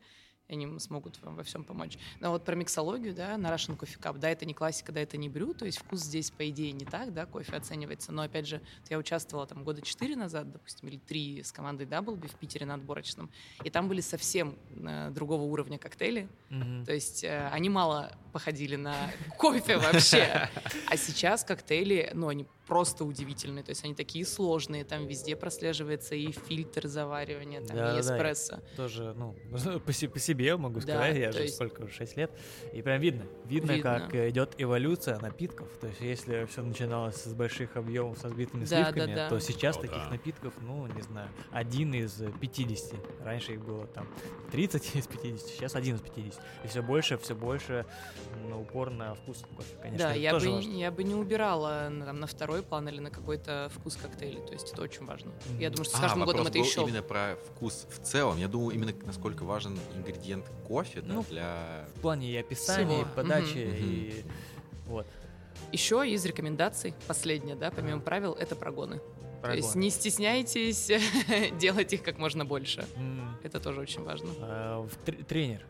S3: и они смогут вам во всем помочь. Но вот про миксологию, да, на Russian Coffee Cup, да, это не классика, да, это не брю, то есть вкус здесь, по идее, не так, да, кофе оценивается, но, опять же, я участвовала там года четыре назад, допустим, или три с командой Doubleby в Питере на отборочном, и там были совсем э, другого уровня коктейли, mm-hmm. то есть э, они мало походили на кофе вообще, а сейчас коктейли, ну, они просто удивительные. То есть они такие сложные, там везде прослеживается и фильтр заваривания, там да, и эспрессо. Да,
S1: тоже, ну, по, себе могу сказать, да, я же есть... сколько, 6 лет, и прям видно, видно, видно, как идет эволюция напитков. То есть если все начиналось с больших объемов, со сбитыми да, сливками, да, да. то сейчас О, таких да. напитков, ну, не знаю, один из 50. Раньше их было там 30 из 50, сейчас один из 50. И все больше, все больше ну, упор на вкус кофе, конечно.
S3: Да, я бы, я бы не убирала там, на второй вкусовой план или на какой-то вкус коктейля. То есть это очень важно. Я думаю, что с
S2: А,
S3: каждым годом
S2: вопрос
S3: это
S2: был
S3: еще...
S2: именно про вкус в целом. Я думаю, именно насколько важен ингредиент кофе да,
S1: Ну,
S2: для...
S1: В плане и описания,
S3: Всего.
S1: и подачи,
S2: Мгм.
S1: и вот.
S3: Еще из рекомендаций, последнее, да, помимо правил, это прогоны. То есть не стесняйтесь делать их как можно больше.
S1: М,
S3: Это тоже очень важно.
S1: а, в тр- Тренер.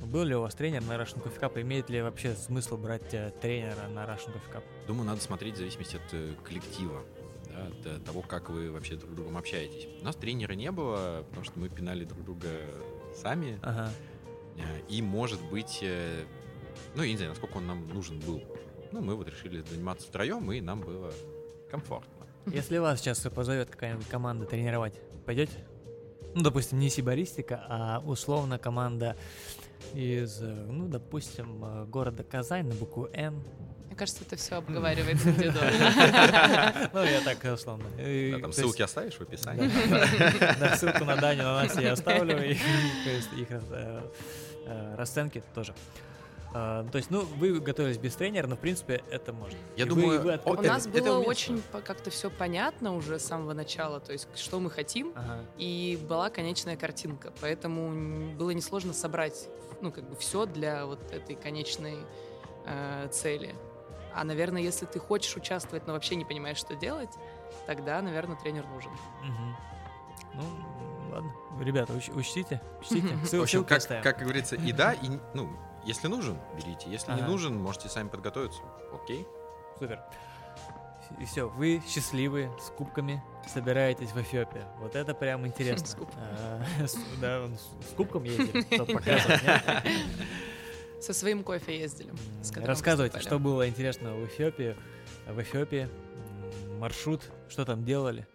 S1: Был ли у вас тренер на Russian Coffee Cup? Имеет ли вообще смысл брать э, тренера на Russian Coffee Cup?
S2: Думаю, надо смотреть в зависимости от э, коллектива, да, от э, того, как вы вообще друг с другом общаетесь. У нас тренера не было, потому что мы пинали друг друга сами.
S1: Ага.
S2: И, может быть, ну, я не знаю, насколько он нам нужен был. Ну, мы вот решили заниматься втроем, и нам было комфортно.
S1: Если вас сейчас позовет какая-нибудь команда тренировать, пойдете? Ну, допустим, не сибаристика, а условно команда из, э, ну, допустим, э, города Казань на букву Н.
S3: Мне кажется, это все обговаривается индивидуально.
S1: Ну, я так условно.
S2: Там ссылки оставишь в описании.
S1: да, ссылку на Даню, на нас я оставлю, и их э, расценки тоже. То есть, ну, вы готовились без тренера, но, в принципе, это можно.
S2: Я
S1: И вы-
S2: думаю,
S1: вы открыты.
S3: У нас
S2: это
S3: было
S2: уместно.
S3: очень как-то все понятно уже с самого начала, то есть что мы хотим,
S1: Ага.
S3: и была конечная картинка, поэтому было несложно собрать, ну, как бы все для вот этой конечной э, цели. А, наверное, если ты хочешь участвовать, но вообще не понимаешь, что делать, тогда, наверное, тренер нужен.
S1: Мгм. Ну, ладно. Ребята, уч- учтите, учтите.
S2: В
S1: Ссыл-
S2: общем,
S1: ссылки
S2: как,
S1: оставим.
S2: как говорится, и да, и ну, если нужен, берите. Если не
S1: Ага.
S2: нужен, можете сами подготовиться. Окей.
S1: Супер. И все, вы счастливы, с кубками собираетесь в Эфиопию. Вот это прям интересно.
S3: С кубком.
S1: А, Да, с кубком нет?
S3: Со своим кофе ездили.
S1: Рассказывайте, что было интересного в Эфиопии, в Эфиопии, маршрут, что там делали.